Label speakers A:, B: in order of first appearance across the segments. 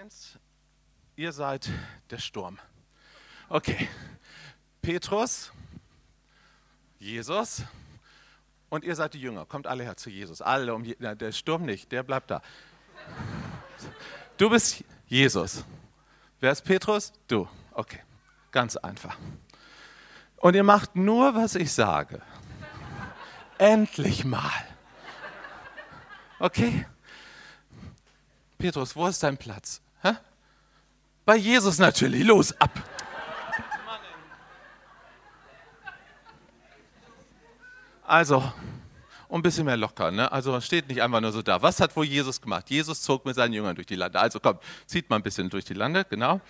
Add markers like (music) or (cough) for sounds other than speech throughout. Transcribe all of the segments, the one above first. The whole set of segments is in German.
A: eins, ihr seid der Sturm. Okay, Petrus, Jesus und ihr seid die Jünger. Kommt alle her zu Jesus. Alle um Je der Sturm nicht, der bleibt da. Du bist Jesus. Wer ist Petrus? Du. Okay, ganz einfach. Und ihr macht nur, was ich sage. Endlich mal. Okay? Petrus, wo ist dein Platz? Hä? Bei Jesus natürlich. Los, ab. Also, ein bisschen mehr locker. Ne? Also steht nicht einfach nur so da. Was hat wohl Jesus gemacht? Jesus zog mit seinen Jüngern durch die Lande. Also komm, zieht mal ein bisschen durch die Lande, genau.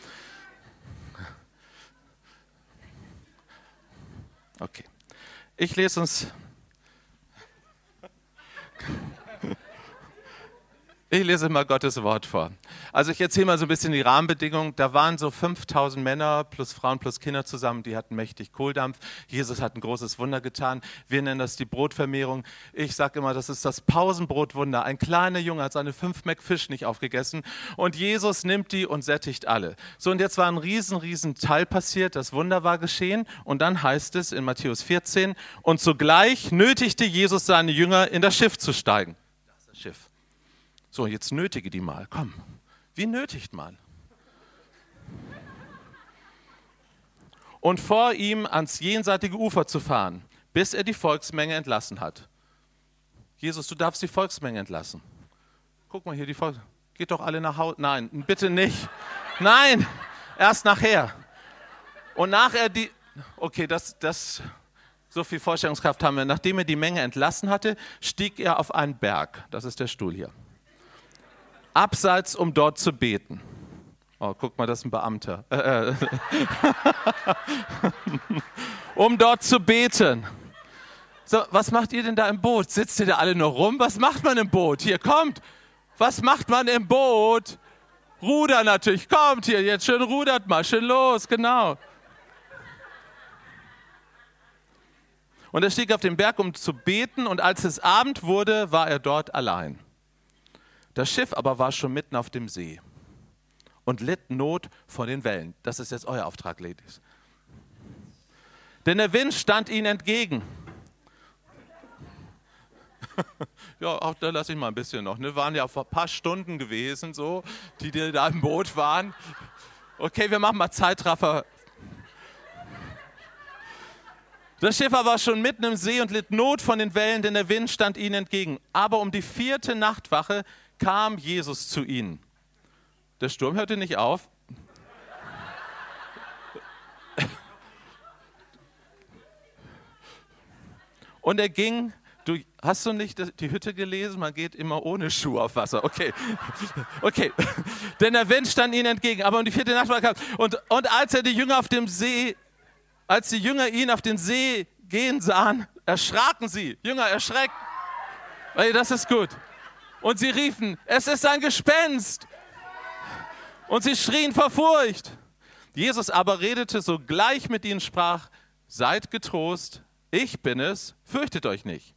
A: Okay. Ich lese uns ich lese mal Gottes Wort vor. Also ich erzähle mal so ein bisschen die Rahmenbedingungen. Da waren so 5000 Männer plus Frauen plus Kinder zusammen, die hatten mächtig Kohldampf. Jesus hat ein großes Wunder getan. Wir nennen das die Brotvermehrung. Ich sage immer, das ist das Pausenbrotwunder. Ein kleiner Junge hat seine fünf Mac Fisch nicht aufgegessen und Jesus nimmt die und sättigt alle. So und jetzt war ein riesen, riesen Teil passiert. Das Wunder war geschehen und dann heißt es in Matthäus 14 und zugleich nötigte Jesus seine Jünger in das Schiff zu steigen. Das ist das Schiff. So, jetzt nötige die mal. Komm. Wie nötigt man? Und vor ihm ans jenseitige Ufer zu fahren, bis er die Volksmenge entlassen hat. Jesus, du darfst die Volksmenge entlassen. Guck mal hier, die Volksmenge. Geht doch alle nach Hause. Nein, bitte nicht. Nein, erst nachher. Und nachher die. Okay, das, das, so viel Vorstellungskraft haben wir. Nachdem er die Menge entlassen hatte, stieg er auf einen Berg. Das ist der Stuhl hier abseits, um dort zu beten. Oh, guck mal, das ist ein Beamter. Äh, äh. (laughs) um dort zu beten. So, was macht ihr denn da im Boot? Sitzt ihr da alle nur rum? Was macht man im Boot? Hier, kommt. Was macht man im Boot? Ruder natürlich. Kommt hier, jetzt schön rudert mal, schön los, genau. Und er stieg auf den Berg, um zu beten, und als es Abend wurde, war er dort allein. Das Schiff aber war schon mitten auf dem See und litt Not vor den Wellen. Das ist jetzt euer Auftrag, Ladies. Denn der Wind stand ihnen entgegen. (laughs) ja, auch da lasse ich mal ein bisschen noch. Ne? Waren ja vor ein paar Stunden gewesen, so, die, da im Boot waren. Okay, wir machen mal Zeitraffer. Das Schiff war schon mitten im See und litt Not von den Wellen, denn der Wind stand ihnen entgegen. Aber um die vierte Nachtwache kam Jesus zu ihnen. Der Sturm hörte nicht auf. Und er ging, du hast du nicht die Hütte gelesen? Man geht immer ohne Schuhe auf Wasser. Okay, okay. Denn der Wind stand ihnen entgegen. Aber um die vierte Nacht war kam. Und, und als er die Jünger auf dem See, als die Jünger ihn auf den See gehen sahen, erschraken sie. Jünger, erschreckt. Das ist gut. Und sie riefen, es ist ein Gespenst. Und sie schrien vor Furcht. Jesus aber redete sogleich mit ihnen, sprach, seid getrost, ich bin es, fürchtet euch nicht.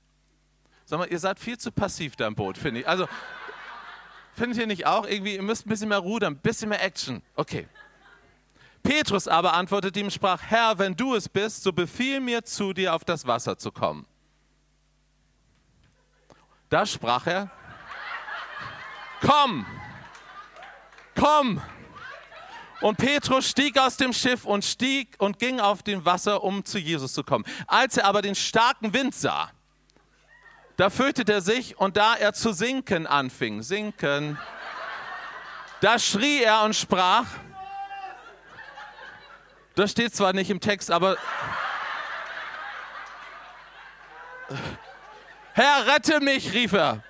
A: Sag mal, ihr seid viel zu passiv da im Boot, finde ich. Also, findet ihr nicht auch irgendwie, ihr müsst ein bisschen mehr rudern, ein bisschen mehr Action. Okay. Petrus aber antwortete ihm, sprach, Herr, wenn du es bist, so befiehl mir zu dir auf das Wasser zu kommen. Da sprach er, komm, komm. Und Petrus stieg aus dem Schiff und stieg und ging auf dem Wasser, um zu Jesus zu kommen. Als er aber den starken Wind sah, da fürchtete er sich und da er zu sinken anfing, sinken, da schrie er und sprach, das steht zwar nicht im Text, aber Herr, rette mich, rief er.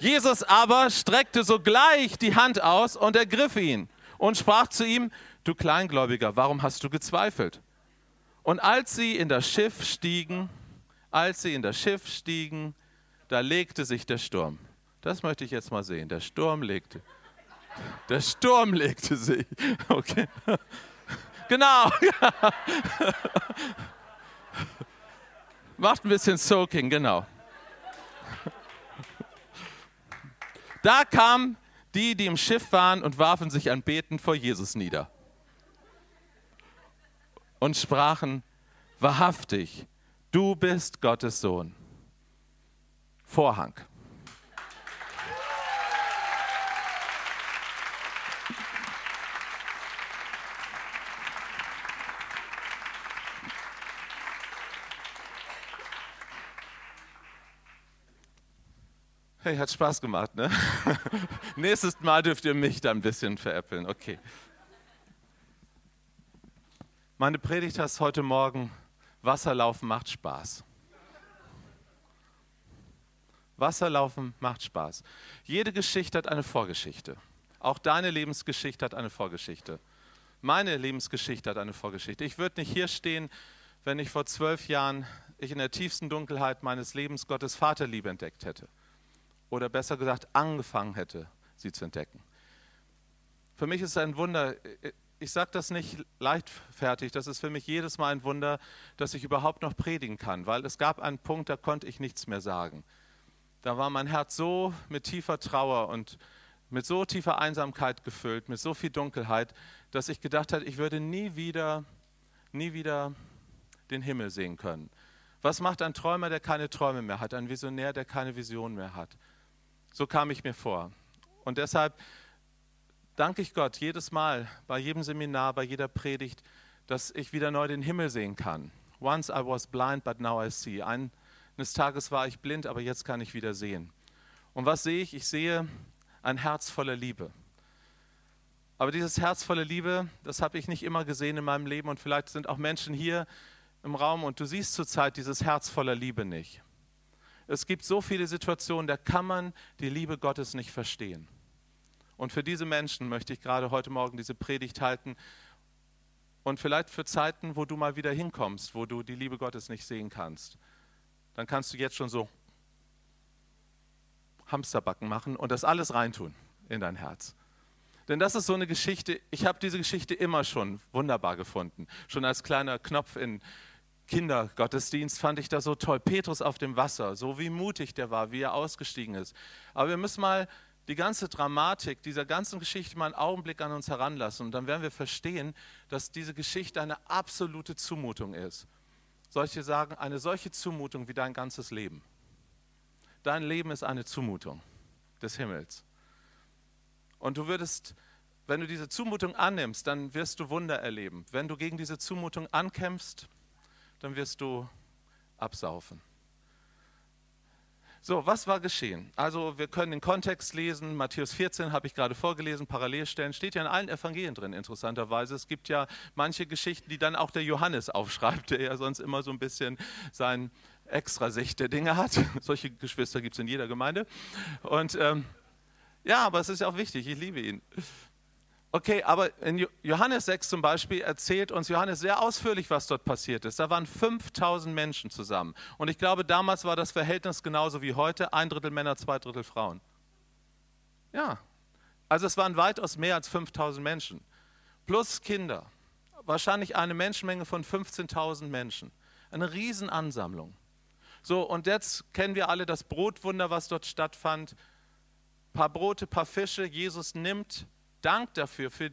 A: Jesus aber streckte sogleich die Hand aus und ergriff ihn und sprach zu ihm, du Kleingläubiger, warum hast du gezweifelt? Und als sie in das Schiff stiegen, als sie in das Schiff stiegen, da legte sich der Sturm. Das möchte ich jetzt mal sehen. Der Sturm legte. Der Sturm legte sich. (laughs) Okay. Genau. (laughs) Macht ein bisschen Soaking, genau. Da kam Die, die im Schiff waren und warfen sich anbetend vor Jesus nieder und sprachen, wahrhaftig, du bist Gottes Sohn. Vorhang. Hey, hat Spaß gemacht, ne? (laughs) Nächstes Mal dürft ihr mich da ein bisschen veräppeln. Okay. Meine Predigt heißt heute Morgen, Wasserlaufen macht Spaß. Wasserlaufen macht Spaß. Jede Geschichte hat eine Vorgeschichte. Auch deine Lebensgeschichte hat eine Vorgeschichte. Meine Lebensgeschichte hat eine Vorgeschichte. Ich würde nicht hier stehen, wenn ich vor zwölf Jahren ich in der tiefsten Dunkelheit meines Lebens Gottes Vaterliebe entdeckt hätte oder besser gesagt angefangen hätte, sie zu entdecken. Für mich ist es ein Wunder, ich sage das nicht leichtfertig, das ist für mich jedes Mal ein Wunder, dass ich überhaupt noch predigen kann, weil es gab einen Punkt, da konnte ich nichts mehr sagen. Da war mein Herz so mit tiefer Trauer und mit so tiefer Einsamkeit gefüllt, mit so viel Dunkelheit, dass ich gedacht habe, ich würde nie wieder, nie wieder den Himmel sehen können. Was macht ein Träumer, der keine Träume mehr hat, ein Visionär, der keine Vision mehr hat? So kam ich mir vor. Und deshalb danke ich Gott jedes Mal, bei jedem Seminar, bei jeder Predigt, dass ich wieder neu den Himmel sehen kann. Once I was blind, but now I see. Eines Tages war ich blind, aber jetzt kann ich wieder sehen. Und was sehe ich? Ich sehe ein Herz voller Liebe. Aber dieses Herz voller Liebe, das habe ich nicht immer gesehen in meinem Leben und vielleicht sind auch Menschen hier im Raum und du siehst zurzeit dieses Herz voller Liebe nicht. Es gibt so viele Situationen, da kann man die Liebe Gottes nicht verstehen. Und für diese Menschen möchte ich gerade heute Morgen diese Predigt halten. Und vielleicht für Zeiten, wo du mal wieder hinkommst, wo du die Liebe Gottes nicht sehen kannst, dann kannst du jetzt schon so Hamsterbacken machen und das alles reintun in dein Herz. Denn das ist so eine Geschichte, ich habe diese Geschichte immer schon wunderbar gefunden. Schon als kleiner Knopf in Kindergottesdienst fand ich das so toll. Petrus auf dem Wasser, so wie mutig der war, wie er ausgestiegen ist. Aber wir müssen mal die ganze Dramatik dieser ganzen Geschichte mal einen Augenblick an uns heranlassen. Und dann werden wir verstehen, dass diese Geschichte eine absolute Zumutung ist. Solche sagen, eine solche Zumutung wie dein ganzes Leben. Dein Leben ist eine Zumutung des Himmels. Und du würdest, wenn du diese Zumutung annimmst, dann wirst du Wunder erleben. Wenn du gegen diese Zumutung ankämpfst, dann wirst du absaufen. So, was war geschehen? Also wir können den Kontext lesen. Matthäus 14 habe ich gerade vorgelesen, Parallelstellen. Steht ja in allen Evangelien drin, interessanterweise. Es gibt ja manche Geschichten, die dann auch der Johannes aufschreibt, der ja sonst immer so ein bisschen sein Extrasicht der Dinge hat. (laughs) Solche Geschwister gibt es in jeder Gemeinde. Und ähm, ja, aber es ist ja auch wichtig, ich liebe ihn. Okay, aber in Johannes 6 zum Beispiel erzählt uns Johannes sehr ausführlich, was dort passiert ist. Da waren 5000 Menschen zusammen. Und ich glaube, damals war das Verhältnis genauso wie heute: ein Drittel Männer, zwei Drittel Frauen. Ja, also es waren weitaus mehr als 5000 Menschen. Plus Kinder. Wahrscheinlich eine Menschenmenge von 15.000 Menschen. Eine Riesenansammlung. So, und jetzt kennen wir alle das Brotwunder, was dort stattfand. Ein paar Brote, ein paar Fische. Jesus nimmt Dank dafür. Für,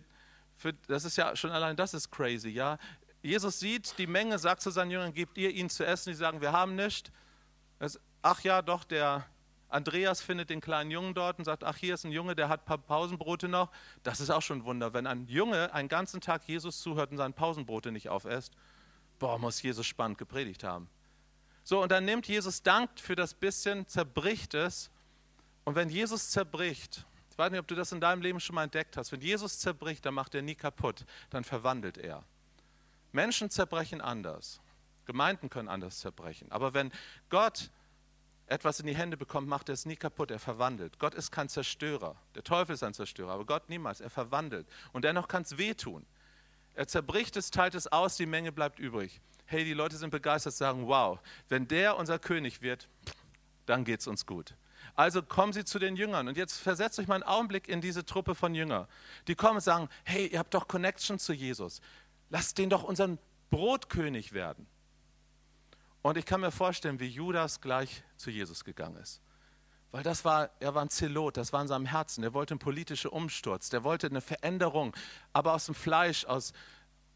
A: für, das ist ja schon allein das ist crazy, ja. Jesus sieht die Menge, sagt zu seinen Jüngern, gebt ihr ihnen zu essen. Die sagen, wir haben nichts. Ach ja, doch, der Andreas findet den kleinen Jungen dort und sagt, ach, hier ist ein Junge, der hat ein paar Pausenbrote noch. Das ist auch schon ein Wunder. Wenn ein Junge einen ganzen Tag Jesus zuhört und seine Pausenbrote nicht aufesst, boah, muss Jesus spannend gepredigt haben. So, und dann nimmt Jesus Dank für das bisschen, zerbricht es. Und wenn Jesus zerbricht, ich weiß nicht, ob du das in deinem Leben schon mal entdeckt hast. Wenn Jesus zerbricht, dann macht er nie kaputt, dann verwandelt er. Menschen zerbrechen anders. Gemeinden können anders zerbrechen. Aber wenn Gott etwas in die Hände bekommt, macht er es nie kaputt, er verwandelt. Gott ist kein Zerstörer. Der Teufel ist ein Zerstörer, aber Gott niemals. Er verwandelt. Und dennoch kann es wehtun. Er zerbricht es, teilt es aus, die Menge bleibt übrig. Hey, die Leute sind begeistert, sagen, wow, wenn der unser König wird, dann geht es uns gut. Also kommen sie zu den Jüngern. Und jetzt versetzt euch mal einen Augenblick in diese Truppe von Jüngern. Die kommen und sagen, hey, ihr habt doch Connection zu Jesus. Lasst den doch unseren Brotkönig werden. Und ich kann mir vorstellen, wie Judas gleich zu Jesus gegangen ist. Weil das war, er war ein Zelot, das war in seinem Herzen. Er wollte einen politischen Umsturz, der wollte eine Veränderung, aber aus dem Fleisch, aus,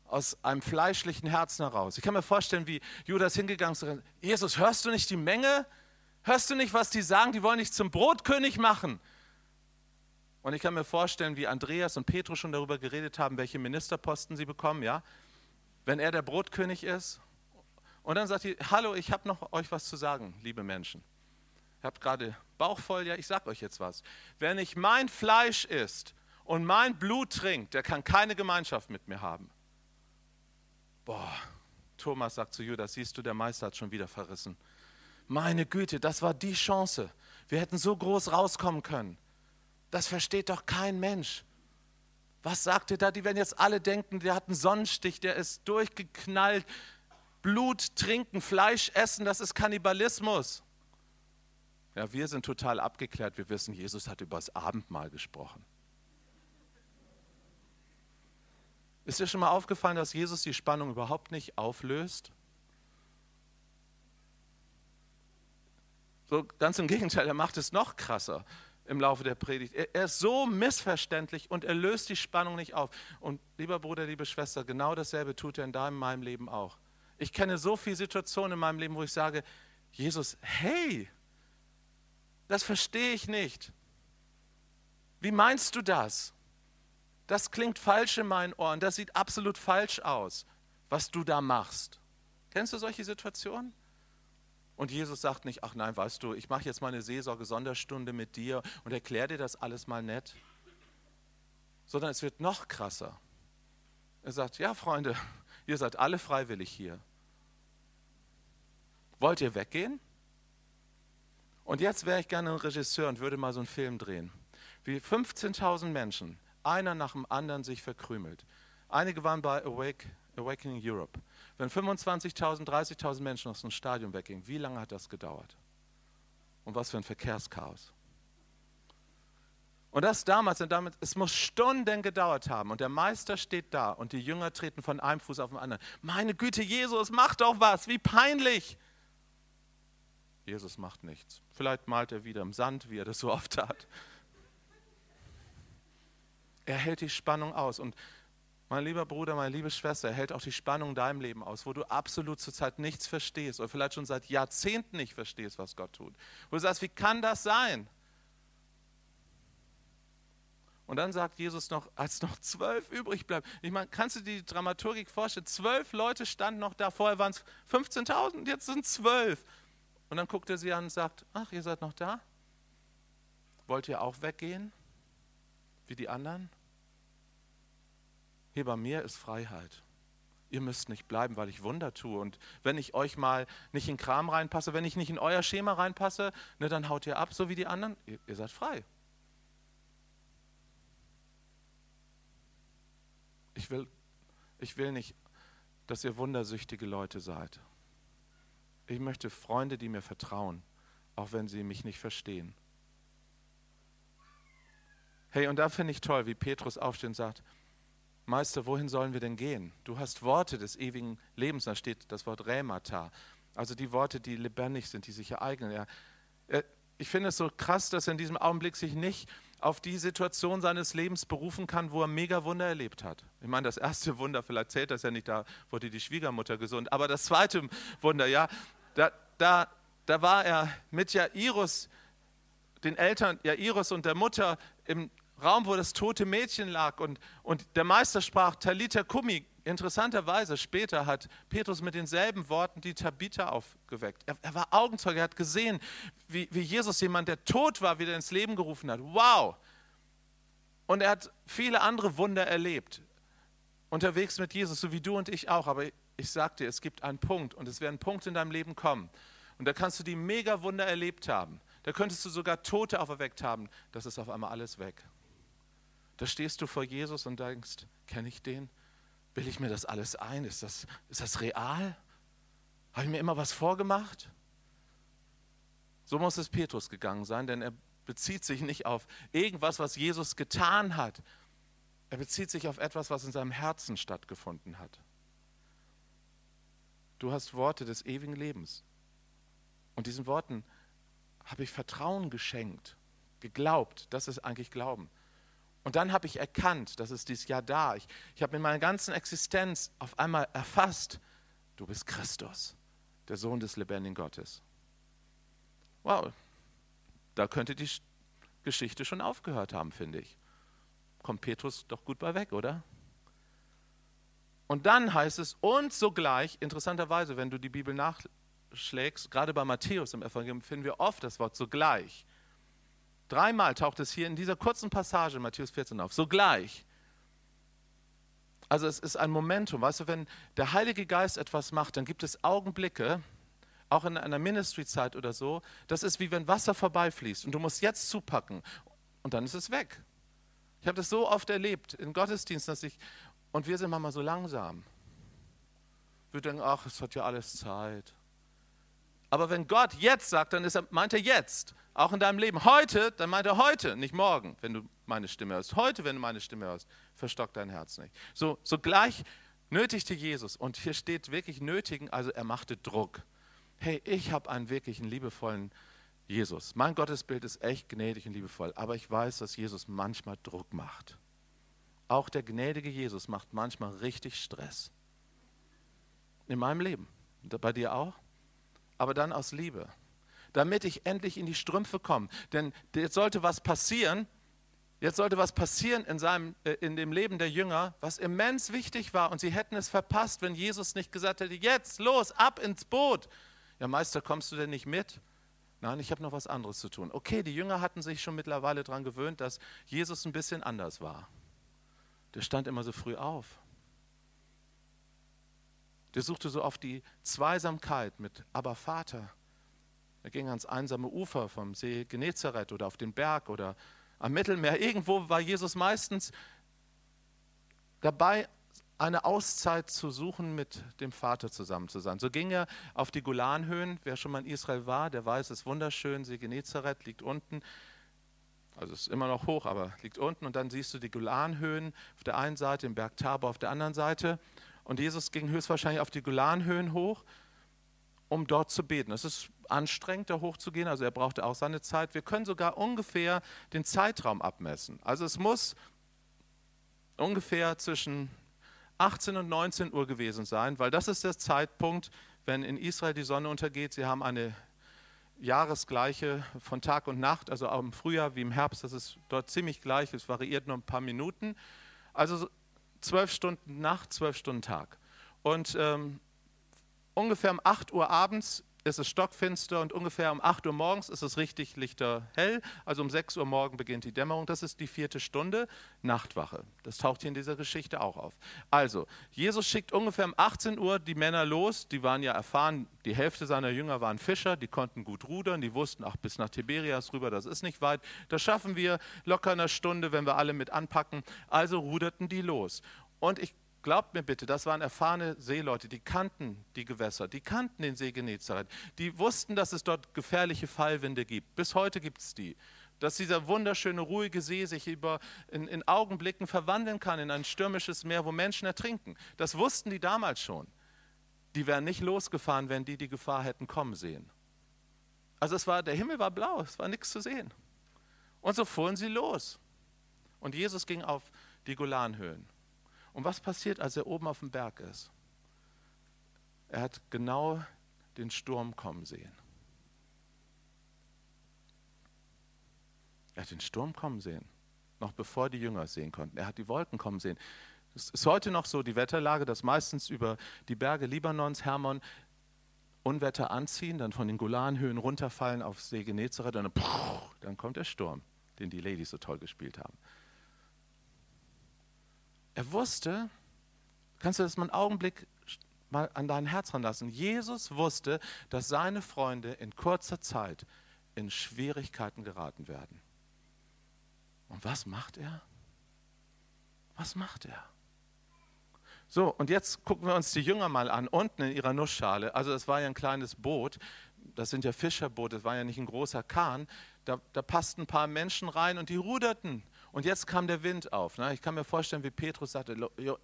A: aus einem fleischlichen Herzen heraus. Ich kann mir vorstellen, wie Judas hingegangen ist Jesus, hörst du nicht die Menge? Hörst du nicht, was die sagen? Die wollen dich zum Brotkönig machen. Und ich kann mir vorstellen, wie Andreas und Petrus schon darüber geredet haben, welche Ministerposten sie bekommen, ja? Wenn er der Brotkönig ist. Und dann sagt er, hallo, ich habe noch euch was zu sagen, liebe Menschen. Ihr habt gerade Bauch voll, ja, ich sag euch jetzt was. Wer nicht mein Fleisch isst und mein Blut trinkt, der kann keine Gemeinschaft mit mir haben. Boah, Thomas sagt zu Judas, siehst du, der Meister hat schon wieder verrissen. Meine Güte, das war die Chance. Wir hätten so groß rauskommen können. Das versteht doch kein Mensch. Was sagt ihr da? Die werden jetzt alle denken, der hat einen Sonnenstich, der ist durchgeknallt. Blut trinken, Fleisch essen, das ist Kannibalismus. Ja, wir sind total abgeklärt. Wir wissen, Jesus hat über das Abendmahl gesprochen. Ist dir schon mal aufgefallen, dass Jesus die Spannung überhaupt nicht auflöst? So ganz im Gegenteil, er macht es noch krasser im Laufe der Predigt. Er, er, ist so missverständlich und er löst die Spannung nicht auf. Und lieber Bruder, liebe Schwester, genau dasselbe tut er in deinem, meinem Leben auch. Ich kenne so viele Situationen in meinem Leben, wo ich sage, Jesus, hey, das verstehe ich nicht. Wie meinst du das? Das klingt falsch in meinen Ohren. Das sieht absolut falsch aus, was du da machst. Kennst du solche Situationen? Und Jesus sagt nicht, ach nein, weißt du, ich mache jetzt mal eine Seelsorge-Sonderstunde mit dir und erkläre dir das alles mal nett. Sondern es wird noch krasser. Er sagt, ja Freunde, ihr seid alle freiwillig hier. Wollt ihr weggehen? Und jetzt wäre ich gerne ein Regisseur und würde mal so einen Film drehen. Wie 15.000 Menschen, einer nach dem anderen, sich verkrümelt. Einige waren bei Awake, Awakening Europe. Wenn 25.000, 30.000 Menschen aus dem Stadion weggingen, wie lange hat das gedauert? Und was für ein Verkehrschaos. Und das damals, und damit, es muss Stunden gedauert haben. Und der Meister steht da und die Jünger treten von einem Fuß auf den anderen. Meine Güte, Jesus, mach doch was, wie peinlich. Jesus macht nichts. Vielleicht malt er wieder im Sand, wie er das so oft hat. Er hält die Spannung aus. Und mein lieber Bruder, meine liebe Schwester, er hält auch die Spannung in deinem Leben aus, wo du absolut zurzeit nichts verstehst oder vielleicht schon seit Jahrzehnten nicht verstehst, was Gott tut. Wo du sagst, wie kann das sein? Und dann sagt Jesus noch, als noch zwölf übrig bleiben. Ich meine, kannst du dir die Dramaturgik vorstellen? Zwölf Leute standen noch da, vorher waren es 15.000, jetzt sind zwölf. Und dann guckt er sie an und sagt, ach, ihr seid noch da? Wollt ihr auch weggehen? Wie die anderen? Hier bei mir ist Freiheit. Ihr müsst nicht bleiben, weil ich Wunder tue. Und wenn ich euch mal nicht in Kram reinpasse, wenn ich nicht in euer Schema reinpasse, ne, dann haut ihr ab, so wie die anderen. Ihr, ihr seid frei. Ich will, ich will nicht, dass ihr wundersüchtige Leute seid. Ich möchte Freunde, die mir vertrauen, auch wenn sie mich nicht verstehen. Hey, und da finde ich toll, wie Petrus aufsteht und sagt, Meister, wohin sollen wir denn gehen? Du hast Worte des ewigen Lebens, da steht das Wort Remata, also die Worte, die lebendig sind, die sich ereignen. Er, ich finde es so krass, dass er in diesem Augenblick sich nicht auf die Situation seines Lebens berufen kann, wo er mega Wunder erlebt hat. Ich meine, das erste Wunder, vielleicht zählt das ja nicht, da wurde die Schwiegermutter gesund, aber das zweite Wunder, ja, da, da, da war er mit Jairus, den Eltern Jairus und der Mutter im Raum, wo das tote Mädchen lag und, und der Meister sprach Talita Kumi. Interessanterweise später hat Petrus mit denselben Worten die Tabitha aufgeweckt. Er, er war Augenzeuge, er hat gesehen, wie, wie Jesus jemand, der tot war, wieder ins Leben gerufen hat. Wow! Und er hat viele andere Wunder erlebt. Unterwegs mit Jesus, so wie du und ich auch. Aber ich sag dir, es gibt einen Punkt und es werden Punkte in deinem Leben kommen. Und da kannst du die Mega-Wunder erlebt haben. Da könntest du sogar Tote auferweckt haben. Das ist auf einmal alles weg. Da stehst du vor Jesus und denkst, kenne ich den? Will ich mir das alles ein? Ist das, ist das real? Habe ich mir immer was vorgemacht? So muss es Petrus gegangen sein, denn er bezieht sich nicht auf irgendwas, was Jesus getan hat. Er bezieht sich auf etwas, was in seinem Herzen stattgefunden hat. Du hast Worte des ewigen Lebens. Und diesen Worten habe ich Vertrauen geschenkt, geglaubt. Das ist eigentlich Glauben. Und dann habe ich erkannt, das ist dieses Jahr da. Ich, ich habe in meiner ganzen Existenz auf einmal erfasst, du bist Christus, der Sohn des lebendigen Gottes. Wow, da könnte die Geschichte schon aufgehört haben, finde ich. Kommt Petrus doch gut bei weg, oder? Und dann heißt es, und sogleich, interessanterweise, wenn du die Bibel nachschlägst, gerade bei Matthäus im Evangelium finden wir oft das Wort sogleich. Dreimal taucht es hier in dieser kurzen Passage in Matthäus 14 auf. Sogleich. Also es ist ein Momentum. Weißt du, wenn der Heilige Geist etwas macht, dann gibt es Augenblicke, auch in einer Ministry-Zeit oder so, das ist wie wenn Wasser vorbeifließt und du musst jetzt zupacken und dann ist es weg. Ich habe das so oft erlebt in Gottesdiensten, dass ich, und wir sind manchmal so langsam. Wir denken, ach, es hat ja alles Zeit. Aber wenn Gott jetzt sagt, dann ist er, meint er jetzt. Auch in deinem Leben. Heute, dann meint er heute, nicht morgen, wenn du meine Stimme hörst. Heute, wenn du meine Stimme hörst, verstockt dein Herz nicht. So, so gleich nötigte Jesus, und hier steht wirklich nötigen, also er machte Druck. Hey, ich habe einen wirklichen liebevollen Jesus. Mein Gottesbild ist echt gnädig und liebevoll, aber ich weiß, dass Jesus manchmal Druck macht. Auch der gnädige Jesus macht manchmal richtig Stress. In meinem Leben. Bei dir auch? Aber dann aus Liebe damit ich endlich in die Strümpfe komme. Denn jetzt sollte was passieren, jetzt sollte was passieren in, seinem, äh, in dem Leben der Jünger, was immens wichtig war. Und sie hätten es verpasst, wenn Jesus nicht gesagt hätte, jetzt los, ab ins Boot. Ja, Meister, kommst du denn nicht mit? Nein, ich habe noch was anderes zu tun. Okay, die Jünger hatten sich schon mittlerweile daran gewöhnt, dass Jesus ein bisschen anders war. Der stand immer so früh auf. Der suchte so oft die Zweisamkeit mit Aber Vater. Er ging ans einsame Ufer vom See Genezareth oder auf den Berg oder am Mittelmeer. Irgendwo war Jesus meistens dabei, eine Auszeit zu suchen, mit dem Vater zusammen zu sein. So ging er auf die Golanhöhen. Wer schon mal in Israel war, der weiß, es ist wunderschön. See Genezareth liegt unten. Also es ist immer noch hoch, aber liegt unten. Und dann siehst du die Golanhöhen auf der einen Seite, den Berg Tabor auf der anderen Seite. Und Jesus ging höchstwahrscheinlich auf die Golanhöhen hoch, um dort zu beten. Es ist anstrengend, da hochzugehen. Also er brauchte auch seine Zeit. Wir können sogar ungefähr den Zeitraum abmessen. Also es muss ungefähr zwischen 18 und 19 Uhr gewesen sein, weil das ist der Zeitpunkt, wenn in Israel die Sonne untergeht. Sie haben eine Jahresgleiche von Tag und Nacht, also auch im Frühjahr wie im Herbst, das ist dort ziemlich gleich, es variiert nur ein paar Minuten. Also zwölf Stunden Nacht, zwölf Stunden Tag. Und ähm, ungefähr um 8 Uhr abends ist es stockfinster und ungefähr um 8 Uhr morgens ist es richtig lichterhell. Also um 6 Uhr morgen beginnt die Dämmerung. Das ist die vierte Stunde, Nachtwache. Das taucht hier in dieser Geschichte auch auf. Also, Jesus schickt ungefähr um 18 Uhr die Männer los. Die waren ja erfahren, die Hälfte seiner Jünger waren Fischer, die konnten gut rudern, die wussten, ach, bis nach Tiberias rüber, das ist nicht weit. Das schaffen wir locker eine Stunde, wenn wir alle mit anpacken. Also ruderten die los. Und ich Glaubt mir bitte, das waren erfahrene Seeleute, die kannten die Gewässer, die kannten den See Genezareth, die wussten, dass es dort gefährliche Fallwinde gibt. Bis heute gibt es die. Dass dieser wunderschöne, ruhige See sich über, in, in Augenblicken verwandeln kann in ein stürmisches Meer, wo Menschen ertrinken. Das wussten die damals schon. Die wären nicht losgefahren, wenn die die Gefahr hätten kommen sehen. Also es war, der Himmel war blau, es war nichts zu sehen. Und so fuhren sie los. Und Jesus ging auf die Golanhöhen. Und was passiert, als er oben auf dem Berg ist? Er hat genau den Sturm kommen sehen. Er hat den Sturm kommen sehen, noch bevor die Jünger es sehen konnten. Er hat die Wolken kommen sehen. Es ist heute noch so, die Wetterlage, dass meistens über die Berge Libanons, Hermon, Unwetter anziehen, dann von den Golanhöhen runterfallen auf See Genezareth und dann, dann kommt der Sturm, den die Ladies so toll gespielt haben. Er wusste, kannst du das mal einen Augenblick mal an dein Herz ranlassen. Jesus wusste, dass seine Freunde in kurzer Zeit in Schwierigkeiten geraten werden. Und was macht er? Was macht er? So, und jetzt gucken wir uns die Jünger mal an, unten in ihrer Nussschale. Also, es war ja ein kleines Boot. Das sind ja Fischerboote, das war ja nicht ein großer Kahn. Da, da passten ein paar Menschen rein und die ruderten und jetzt kam der Wind auf. Ne? Ich kann mir vorstellen, wie Petrus sagte,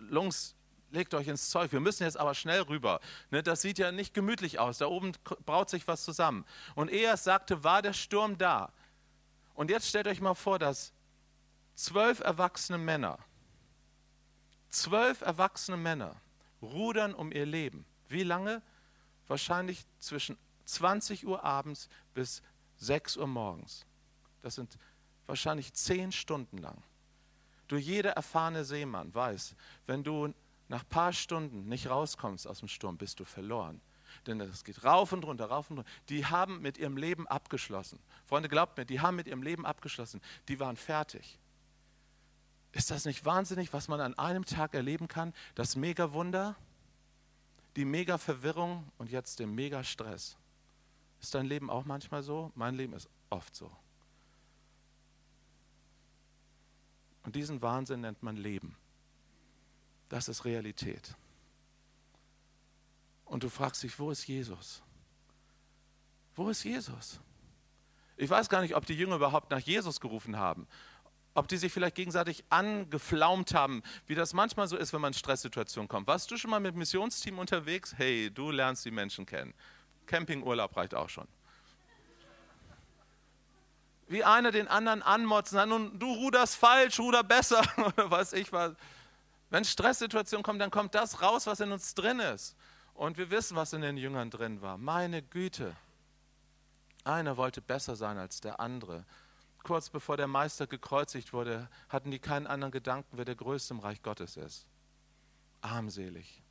A: Jungs, legt euch ins Zeug. Wir müssen jetzt aber schnell rüber. Ne, das sieht ja nicht gemütlich aus. Da oben braut sich was zusammen. Und ehe er sagte, war der Sturm da. Und jetzt stellt euch mal vor, dass zwölf erwachsene Männer, zwölf erwachsene Männer rudern um ihr Leben. Wie lange? Wahrscheinlich zwischen 20 Uhr abends bis 6 Uhr morgens. Das sind wahrscheinlich zehn Stunden lang. Du, jeder erfahrene Seemann weiß, wenn du nach ein paar Stunden nicht rauskommst aus dem Sturm, bist du verloren. Denn es geht rauf und runter, rauf und runter. Die haben mit ihrem Leben abgeschlossen. Freunde, glaubt mir, die haben mit ihrem Leben abgeschlossen. Die waren fertig. Ist das nicht wahnsinnig, was man an einem Tag erleben kann? Das Mega-Wunder, die Mega-Verwirrung und jetzt den Mega-Stress. Ist dein Leben auch manchmal so? Mein Leben ist oft so. Und diesen Wahnsinn nennt man Leben. Das ist Realität. Und du fragst dich, wo ist Jesus? Wo ist Jesus? Ich weiß gar nicht, ob die Jünger überhaupt nach Jesus gerufen haben. Ob die sich vielleicht gegenseitig angeflaumt haben, wie das manchmal so ist, wenn man in Stresssituationen kommt. Warst du schon mal mit Missionsteam unterwegs? Hey, du lernst die Menschen kennen. Campingurlaub reicht auch schon. Wie einer den anderen anmotzen, nun du ruderst falsch, ruder besser (laughs) oder was ich was. Wenn Stresssituationen kommen, dann kommt das raus, was in uns drin ist. Und wir wissen, was in den Jüngern drin war. Meine Güte. Einer wollte besser sein als der andere. Kurz bevor der Meister gekreuzigt wurde, hatten die keinen anderen Gedanken, wer der Größte im Reich Gottes ist. Armselig.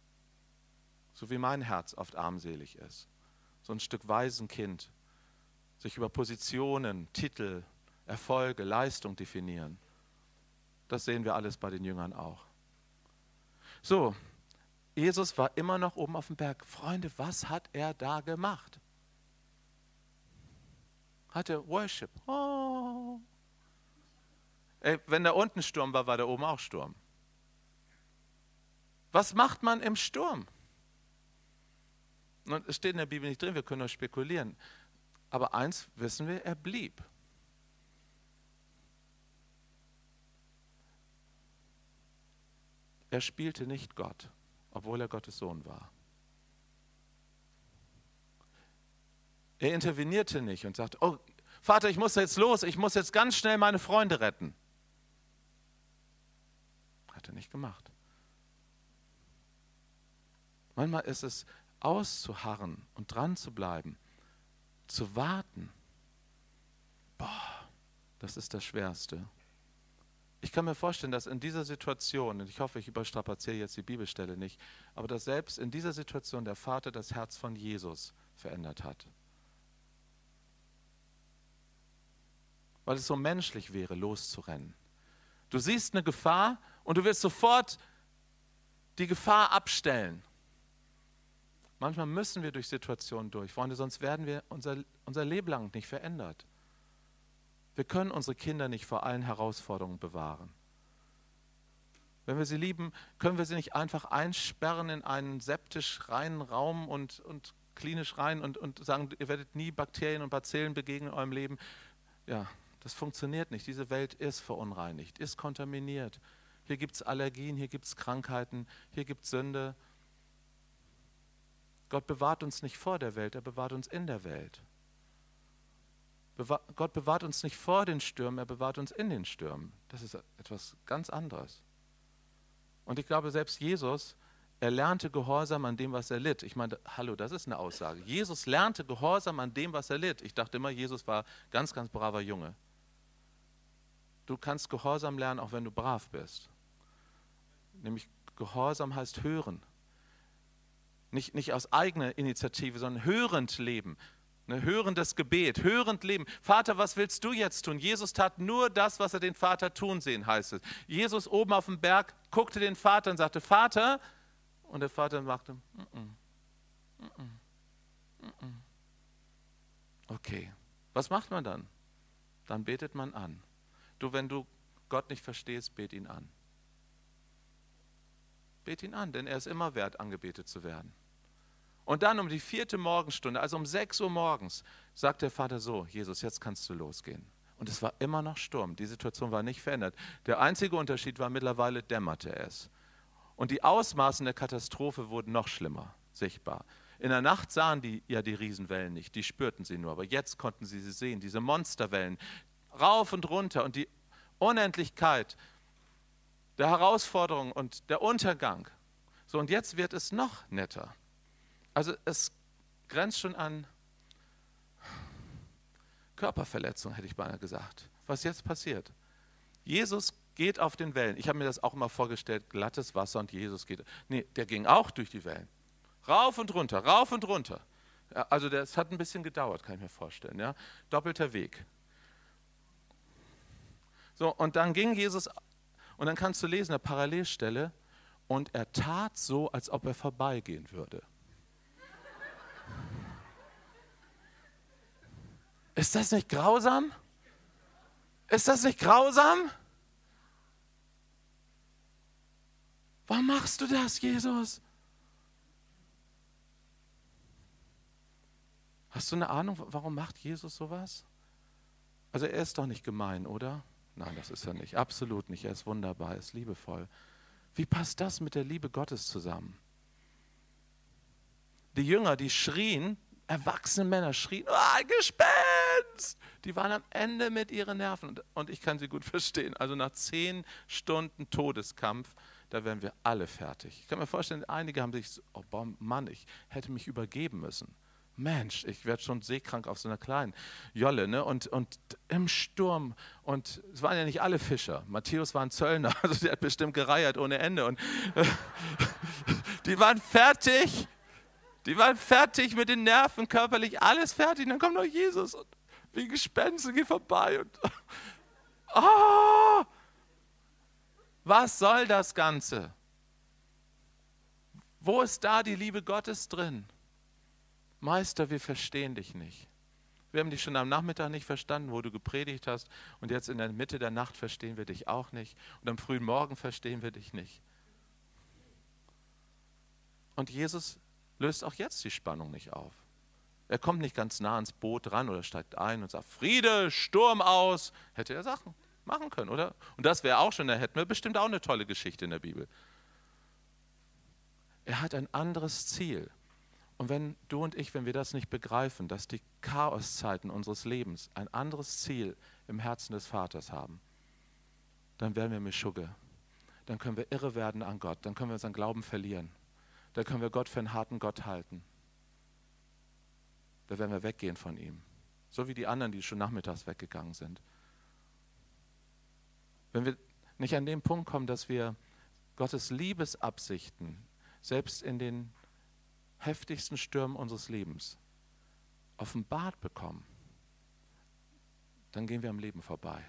A: So wie mein Herz oft armselig ist. So ein Stück Waisenkind. Sich über Positionen, Titel, Erfolge, Leistung definieren. Das sehen wir alles bei den Jüngern auch. So, Jesus war immer noch oben auf dem Berg. Freunde, was hat er da gemacht? Hat er Worship? Oh. Ey, wenn da unten Sturm war, war da oben auch Sturm. Was macht man im Sturm? Es steht in der Bibel nicht drin, wir können nur spekulieren. Aber eins wissen wir, er blieb. Er spielte nicht Gott obwohl er Gottes Sohn war. Er intervenierte nicht und sagte, oh Vater, ich muss jetzt los, ich muss jetzt ganz schnell meine Freunde retten. Hat er nicht gemacht. Manchmal ist es auszuharren und dran zu bleiben, zu warten. Boah, das ist das Schwerste. Ich kann mir vorstellen, dass in dieser Situation, und ich hoffe, ich überstrapaziere jetzt die Bibelstelle nicht, aber dass selbst in dieser Situation der Vater das Herz von Jesus verändert hat. Weil es so menschlich wäre, loszurennen. Du siehst eine Gefahr und du wirst sofort die Gefahr abstellen. Manchmal müssen wir durch Situationen durch, Freunde, sonst werden wir unser, unser Leben lang nicht verändert. Wir können unsere Kinder nicht vor allen Herausforderungen bewahren. Wenn wir sie lieben, können wir sie nicht einfach einsperren in einen septisch reinen Raum und, und klinisch rein und, und sagen, ihr werdet nie Bakterien und Bazillen begegnen in eurem Leben. Ja, das funktioniert nicht. Diese Welt ist verunreinigt, ist kontaminiert. Hier gibt es Allergien, hier gibt es Krankheiten, hier gibt es Sünde. Gott bewahrt uns nicht vor der Welt, er bewahrt uns in der Welt. Gott bewahrt uns nicht vor den Stürmen, er bewahrt uns in den Stürmen. Das ist etwas ganz anderes. Und ich glaube, selbst Jesus, er lernte Gehorsam an dem, was er litt. Ich meine, hallo, das ist eine Aussage. Jesus lernte Gehorsam an dem, was er litt. Ich dachte immer, Jesus war ganz, ganz braver Junge. Du kannst Gehorsam lernen, auch wenn du brav bist. Nämlich Gehorsam heißt hören. Nicht, nicht aus eigener Initiative, sondern hörend leben. Ne, hörendes Gebet, hörend leben. Vater, was willst du jetzt tun? Jesus tat nur das, was er den Vater tun sehen, heißt es. Jesus oben auf dem Berg guckte den Vater und sagte, Vater, und der Vater machte, mm -mm, mm okay, was macht man dann? Dann betet man an. Du, wenn du Gott nicht verstehst, bet ihn an. Bet ihn an, denn er ist immer wert, angebetet zu werden. Und dann um die vierte Morgenstunde, also um sechs Uhr morgens, sagt der Vater so, Jesus, jetzt kannst du losgehen. Und es war immer noch Sturm. Die Situation war nicht verändert. Der einzige Unterschied war, mittlerweile dämmerte es. Und die Ausmaßen der Katastrophe wurden noch schlimmer sichtbar. In der Nacht sahen die ja die Riesenwellen nicht, die spürten sie nur, aber jetzt konnten sie sie sehen, diese Monsterwellen, rauf und runter und die Unendlichkeit der Herausforderung und der Untergang. So, und jetzt wird es noch netter. Also es grenzt schon an Körperverletzung, hätte ich beinahe gesagt. Was jetzt passiert. Jesus geht auf den Wellen. Ich habe mir das auch immer vorgestellt, glattes Wasser und Jesus geht. Nee, der ging auch durch die Wellen. Rauf und runter, rauf und runter. Also das hat ein bisschen gedauert, kann ich mir vorstellen. Ja? Doppelter Weg. So, und dann ging Jesus, und dann kannst du lesen, eine Parallelstelle, und er tat so, als ob er vorbeigehen würde. Ist das nicht grausam? Ist das nicht grausam? Warum machst du das, Jesus? Hast du eine Ahnung, warum macht Jesus sowas? Also er ist doch nicht gemein, oder? Nein, das ist er nicht. Absolut nicht. Er ist wunderbar, er ist liebevoll. Wie passt das mit der Liebe Gottes zusammen? Die Jünger, die schrien, erwachsene Männer schrien, oh, Gespenst! Die waren am Ende mit ihren Nerven. Und ich kann sie gut (laughs) verstehen. Also nach zehn Stunden Todeskampf, da wären wir alle fertig. Ich kann mir vorstellen, einige haben sich, oh Mann, ich hätte mich übergeben müssen. Mensch, ich werde schon seekrank auf so einer kleinen Jolle. Ne? Und, und im Sturm. Und es waren ja nicht alle Fischer. Matthäus war ein Zöllner, (laughs) also der hat bestimmt gereiert ohne Ende. Und (laughs) die waren fertig. Die waren fertig mit den Nerven, körperlich, alles fertig. Und dann kommt noch Jesus und wie Gespenster geht vorbei. Und oh, (laughs) was soll das Ganze? Wo ist da die Liebe Gottes drin? Meister, wir verstehen dich nicht. Wir haben dich schon am Nachmittag nicht verstanden, wo du gepredigt hast. Und jetzt in der Mitte der Nacht verstehen wir dich auch nicht. Und am frühen Morgen verstehen wir dich nicht. Und Jesus löst auch jetzt die Spannung nicht auf. Er kommt nicht ganz nah ans Boot ran oder steigt ein und sagt, Friede, Sturm aus. Hätte er Sachen machen können, oder? Und das wäre auch schon, da hätten wir bestimmt auch eine tolle Geschichte in der Bibel. Er hat ein anderes Ziel. Und wenn du und ich, wenn wir das nicht begreifen, dass die Chaoszeiten unseres Lebens ein anderes Ziel im Herzen des Vaters haben, dann werden wir Mischugge. Dann können wir irre werden an Gott. Dann können wir unseren Glauben verlieren. Dann können wir Gott für einen harten Gott halten. Da werden wir weggehen von ihm. So wie die anderen, die schon nachmittags weggegangen sind. Wenn wir nicht an den Punkt kommen, dass wir Gottes Liebesabsichten selbst in den heftigsten Stürmen unseres Lebens offenbart bekommen, dann gehen wir am Leben vorbei.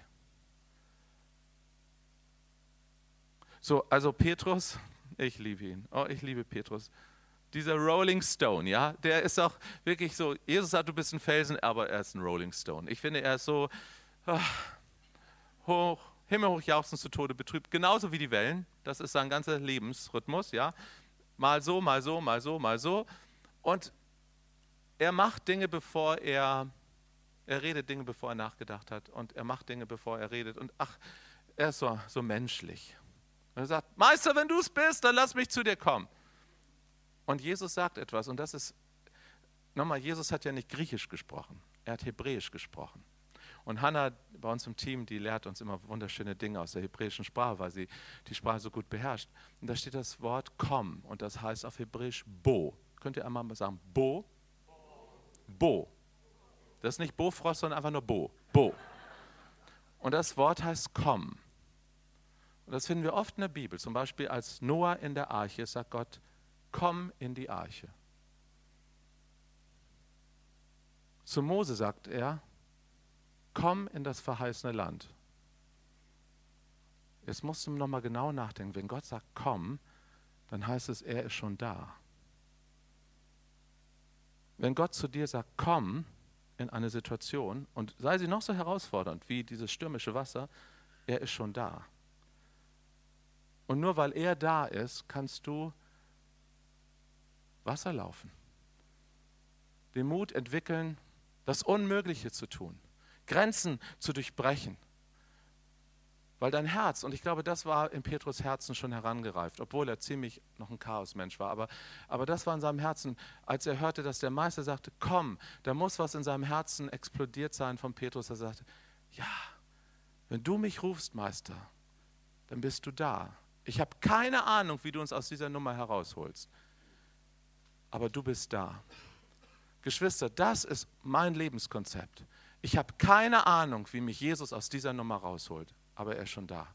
A: So, also Petrus, ich liebe ihn. Oh, ich liebe Petrus. Dieser Rolling Stone, ja, der ist auch wirklich so. Jesus sagt, du bist ein Felsen, aber er ist ein Rolling Stone. Ich finde, er ist so ach, hoch, himmelhoch jauchzend zu Tode betrübt, genauso wie die Wellen. Das ist sein ganzer Lebensrhythmus, ja. Mal so, mal so, mal so, mal so. Und er macht Dinge, bevor er, er redet Dinge, bevor er nachgedacht hat. Und er macht Dinge, bevor er redet. Und ach, er ist so, so menschlich. Und er sagt, Meister, wenn du es bist, dann lass mich zu dir kommen. Und Jesus sagt etwas. Und das ist, nochmal, Jesus hat ja nicht Griechisch gesprochen. Er hat Hebräisch gesprochen. Und Hannah bei uns im Team, die lehrt uns immer wunderschöne Dinge aus der hebräischen Sprache, weil sie die Sprache so gut beherrscht. Und da steht das Wort komm und das heißt auf Hebräisch bo. Könnt ihr einmal sagen bo? Bo. Das ist nicht Bofrost, sondern einfach nur bo. Bo. Und das Wort heißt komm. Und das finden wir oft in der Bibel. Zum Beispiel als Noah in der Arche sagt Gott, komm in die Arche. Zu Mose sagt er, komm in das verheißene Land. Jetzt musst du nochmal genau nachdenken. Wenn Gott sagt, komm, dann heißt es, er ist schon da. Wenn Gott zu dir sagt, komm in eine Situation und sei sie noch so herausfordernd wie dieses stürmische Wasser, er ist schon da. Und nur weil er da ist, kannst du Wasser laufen. Den Mut entwickeln, das Unmögliche zu tun. Grenzen zu durchbrechen. Weil dein Herz, und ich glaube, das war in Petrus Herzen schon herangereift, obwohl er ziemlich noch ein Chaosmensch war, aber, aber das war in seinem Herzen, als er hörte, dass der Meister sagte, komm, da muss was in seinem Herzen explodiert sein von Petrus. Er sagte, ja, wenn du mich rufst, Meister, dann bist du da. Ich habe keine Ahnung, wie du uns aus dieser Nummer herausholst, aber du bist da. Geschwister, das ist mein Lebenskonzept. Ich habe keine Ahnung, wie mich Jesus aus dieser Nummer rausholt aber er ist schon da.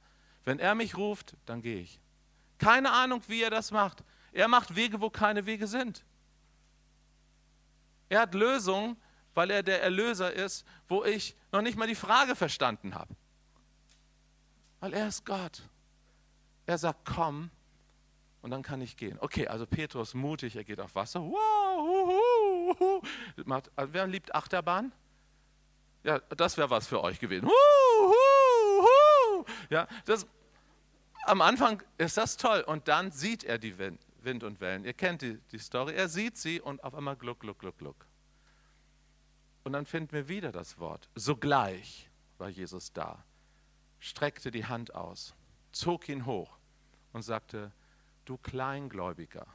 A: Wenn er mich ruft, dann gehe ich. Keine Ahnung, wie er das macht. Er macht Wege, wo keine Wege sind. Er hat Lösungen, weil er der Erlöser ist, wo ich noch nicht mal die Frage verstanden habe. Weil er ist Gott. Er sagt, komm, und dann kann ich gehen. Okay, also Petrus mutig, er geht auf Wasser. Wow, hu, hu. Also wer liebt Achterbahn? Ja, das wäre was für euch gewesen. Hu, ja, das, am Anfang ist das toll und dann sieht er die Wind, Wind und Wellen. Ihr kennt die, die Story. Er sieht sie und auf einmal gluck, gluck, gluck, gluck. Und dann finden wir wieder das Wort. Sogleich war Jesus da, streckte die Hand aus, zog ihn hoch und sagte, du Kleingläubiger.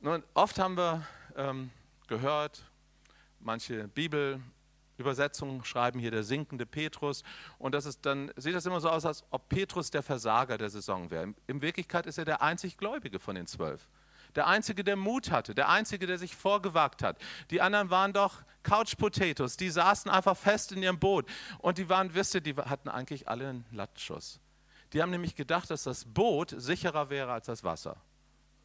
A: Nun, oft haben wir ähm, gehört, manche Bibel, Übersetzungen schreiben hier der sinkende Petrus. Und das ist dann sieht das immer so aus, als ob Petrus der Versager der Saison wäre. In Wirklichkeit ist er der einzig Gläubige von den zwölf. Der Einzige, der Mut hatte, der Einzige, der sich vorgewagt hat. Die anderen waren doch Couch Potatoes, die saßen einfach fest in ihrem Boot. Und die waren, wisst ihr, die hatten eigentlich alle einen Lattschuss. Die haben nämlich gedacht, dass das Boot sicherer wäre als das Wasser.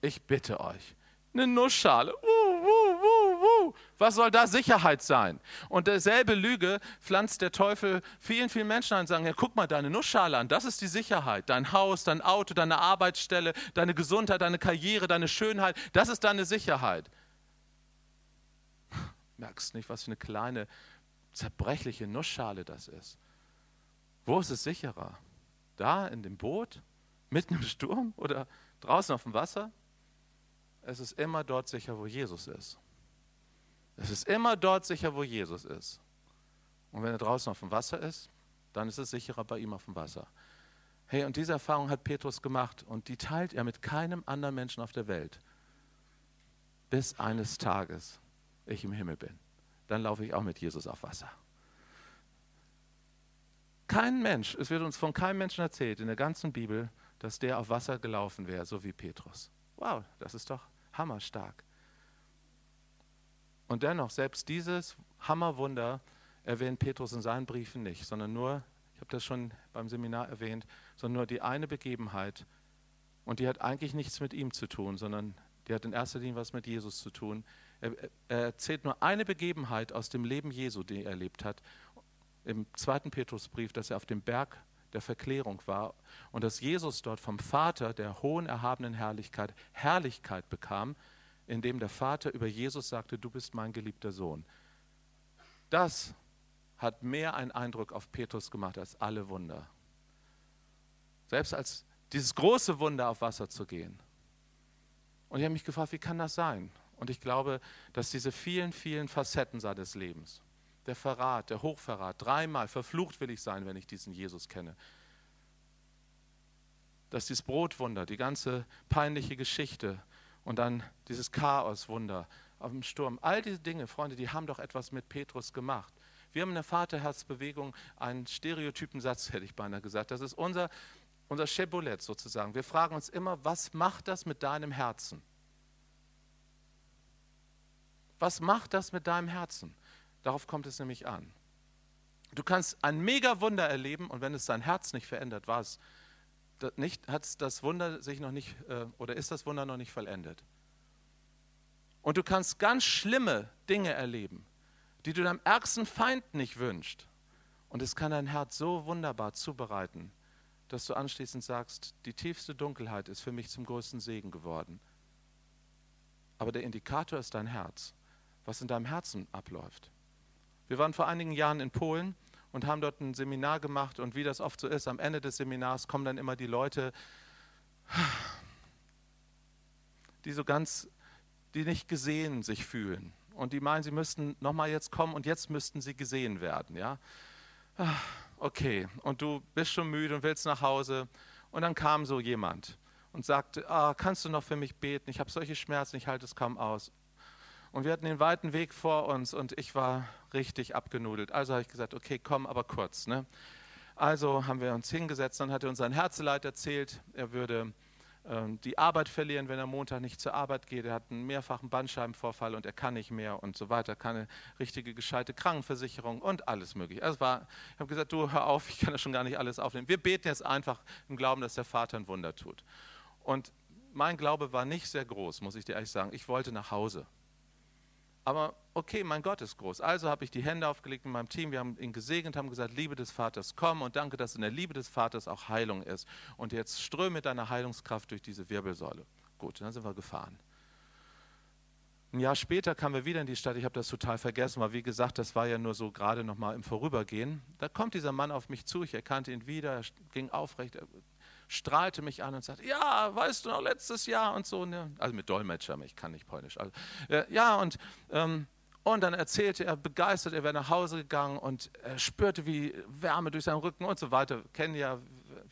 A: Ich bitte euch, eine Nussschale. Uh, was soll da Sicherheit sein? Und derselbe Lüge pflanzt der Teufel vielen, vielen Menschen ein und sagen, ja, guck mal deine Nussschale an, das ist die Sicherheit. Dein Haus, dein Auto, deine Arbeitsstelle, deine Gesundheit, deine Karriere, deine Schönheit, das ist deine Sicherheit. (laughs) Merkst nicht, was für eine kleine, zerbrechliche Nussschale das ist. Wo ist es sicherer? Da in dem Boot, mitten im Sturm oder draußen auf dem Wasser? Es ist immer dort sicher, wo Jesus ist. Es ist immer dort sicher, wo Jesus ist. Und wenn er draußen auf dem Wasser ist, dann ist es sicherer bei ihm auf dem Wasser. Hey, und diese Erfahrung hat Petrus gemacht und die teilt er mit keinem anderen Menschen auf der Welt. Bis eines Tages ich im Himmel bin. Dann laufe ich auch mit Jesus auf Wasser. Kein Mensch, es wird uns von keinem Menschen erzählt in der ganzen Bibel, dass der auf Wasser gelaufen wäre, so wie Petrus. Wow, das ist doch hammerstark. Und dennoch, selbst dieses Hammerwunder erwähnt Petrus in seinen Briefen nicht, sondern nur, ich habe das schon beim Seminar erwähnt, sondern nur die eine Begebenheit. Und die hat eigentlich nichts mit ihm zu tun, sondern die hat in erster Linie was mit Jesus zu tun. Er, er erzählt nur eine Begebenheit aus dem Leben Jesu, die er erlebt hat. Im zweiten Petrusbrief, dass er auf dem Berg der Verklärung war und dass Jesus dort vom Vater der hohen erhabenen Herrlichkeit Herrlichkeit bekam, in dem der Vater über Jesus sagte, du bist mein geliebter Sohn. Das hat mehr einen Eindruck auf Petrus gemacht als alle Wunder. Selbst als dieses große Wunder auf Wasser zu gehen. Und ich habe mich gefragt, wie kann das sein? Und ich glaube, dass diese vielen, vielen Facetten seines Lebens, der Verrat, der Hochverrat, dreimal verflucht will ich sein, wenn ich diesen Jesus kenne, dass dieses Brotwunder, die ganze peinliche Geschichte, und dann dieses Chaoswunder auf dem Sturm. All diese Dinge, Freunde, die haben doch etwas mit Petrus gemacht. Wir haben in der Vaterherzbewegung einen Stereotypensatz, (laughs) hätte ich beinahe gesagt. Das ist unser, unser Cheboulet sozusagen. Wir fragen uns immer, was macht das mit deinem Herzen? Was macht das mit deinem Herzen? Darauf kommt es nämlich an. Du kannst ein Mega-Wunder erleben und wenn es dein Herz nicht verändert, war es nicht, hat das Wunder sich noch nicht, äh, oder ist das Wunder noch nicht vollendet. Und du kannst ganz schlimme Dinge erleben, die du deinem ärgsten Feind nicht wünschst. Und es kann dein Herz so wunderbar zubereiten, dass du anschließend sagst, die tiefste Dunkelheit ist für mich zum größten Segen geworden. Aber der Indikator ist dein Herz, was in deinem Herzen abläuft. Wir waren vor einigen Jahren in Polen und haben dort ein Seminar gemacht. Und wie das oft so ist, am Ende des Seminars kommen dann immer die Leute, die so ganz, die nicht gesehen sich fühlen. Und die meinen, sie müssten nochmal jetzt kommen und jetzt müssten sie gesehen werden. Ja? okay, und du bist schon müde und willst nach Hause. Und dann kam so jemand und sagte, ah, kannst du noch für mich beten? Ich habe solche Schmerzen, ich halte es kaum aus. Und wir hatten den weiten Weg vor uns und ich war richtig abgenudelt. Also habe ich gesagt, okay, komm, aber kurz. Ne? Also haben wir uns hingesetzt, dann hat er uns sein Herzeleid erzählt, er würde ähm, die Arbeit verlieren, wenn er Montag nicht zur Arbeit geht. Er hat einen mehrfachen Bandscheibenvorfall und er kann nicht mehr und so weiter, keine richtige gescheite Krankenversicherung und alles mögliche. Also war, ich habe gesagt, du hör auf, ich kann das schon gar nicht alles aufnehmen. Wir beten jetzt einfach im Glauben, dass der Vater ein Wunder tut. Und mein Glaube war nicht sehr groß, muss ich dir ehrlich sagen. Ich wollte nach Hause. Aber okay, mein Gott ist groß. Also habe ich die Hände aufgelegt mit meinem Team. Wir haben ihn gesegnet, haben gesagt, Liebe des Vaters, komm und danke, dass in der Liebe des Vaters auch Heilung ist. Und jetzt ströme deine Heilungskraft durch diese Wirbelsäule. Gut, dann sind wir gefahren. Ein Jahr später kamen wir wieder in die Stadt. Ich habe das total vergessen, weil wie gesagt, das war ja nur so gerade noch mal im Vorübergehen. Da kommt dieser Mann auf mich zu. Ich erkannte ihn wieder, er ging aufrecht, strahlte mich an und sagte, ja, weißt du noch, letztes Jahr und so. Ne? Also mit Dolmetscher, ich kann nicht Polnisch. Also, äh, ja, und, ähm, und dann erzählte er begeistert, er wäre nach Hause gegangen und er spürte, wie Wärme durch seinen Rücken und so weiter. Kennen ja,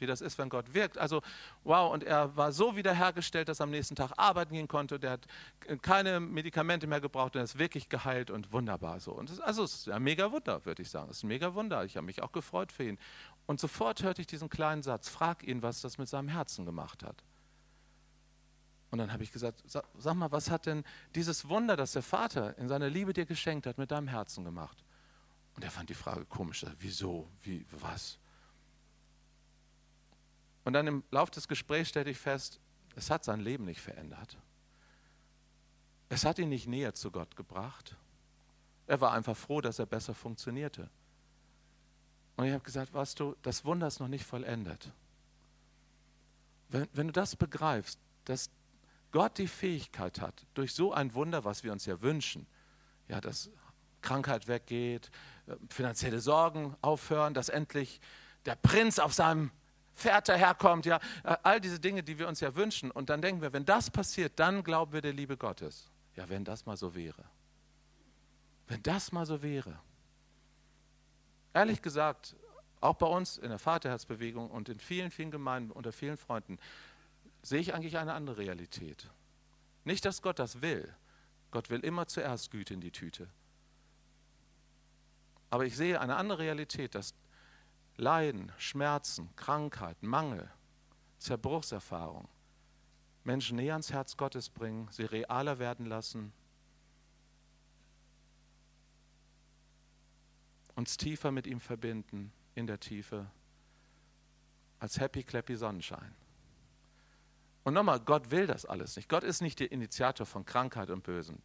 A: wie das ist, wenn Gott wirkt. Also, wow, und er war so wiederhergestellt, dass er am nächsten Tag arbeiten gehen konnte. Der hat keine Medikamente mehr gebraucht und er ist wirklich geheilt und wunderbar so. Und das, also, es ist ein mega Wunder, würde ich sagen. Es ist ein mega Wunder. Ich habe mich auch gefreut für ihn. Und sofort hörte ich diesen kleinen Satz, frag ihn, was das mit seinem Herzen gemacht hat. Und dann habe ich gesagt, sag, sag, mal, was hat denn dieses Wunder, das der Vater in seiner Liebe dir geschenkt hat, mit deinem Herzen gemacht? Und er fand die Frage komisch. Wieso? Wie, was? Und dann im Laufe des Gesprächs stellte ich fest, es hat sein Leben nicht verändert. Es hat ihn nicht näher zu Gott gebracht. Er war einfach froh, dass er besser funktionierte. Und ich habe gesagt, weißt du, das Wunder ist noch nicht vollendet. Wenn, wenn du das begreifst, dass Gott die Fähigkeit hat, durch so ein Wunder, was wir uns ja wünschen, ja, dass Krankheit weggeht, äh, finanzielle Sorgen aufhören, dass endlich der Prinz auf seinem Pferd daherkommt, ja, äh, all diese Dinge, die wir uns ja wünschen. Und dann denken wir, wenn das passiert, dann glauben wir der Liebe Gottes. Ja, wenn das mal so wäre. Wenn das mal so wäre. Ehrlich gesagt, auch bei uns in der Vaterherzbewegung und in vielen, vielen Gemeinden unter vielen Freunden sehe ich eigentlich eine andere Realität. Nicht, dass Gott das will. Gott will immer zuerst Güte in die Tüte. Aber ich sehe eine andere Realität, dass Leiden, Schmerzen, Krankheit, Mangel, Zerbruchserfahrung Menschen näher ans Herz Gottes bringen, sie realer werden lassen uns tiefer mit ihm verbinden in der Tiefe als happy clappy Sonnenschein. Und nochmal, Gott will das alles nicht. Gott ist nicht der Initiator von Krankheit und Bösen.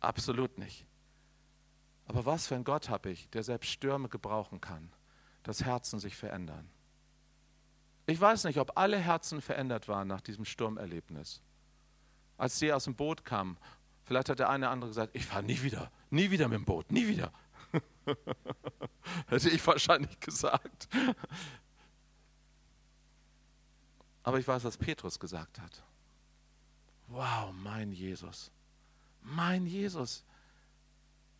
A: Absolut nicht. Aber was für ein Gott habe ich, der selbst Stürme gebrauchen kann, dass Herzen sich verändern. Ich weiß nicht, ob alle Herzen verändert waren nach diesem Sturmerlebnis. Als sie aus dem Boot kamen, vielleicht hat der eine oder andere gesagt, ich fahre nie wieder, nie wieder mit dem Boot, nie wieder. (laughs) Hätte ich wahrscheinlich gesagt. Aber ich weiß, was Petrus gesagt hat. Wow, mein Jesus. Mein Jesus.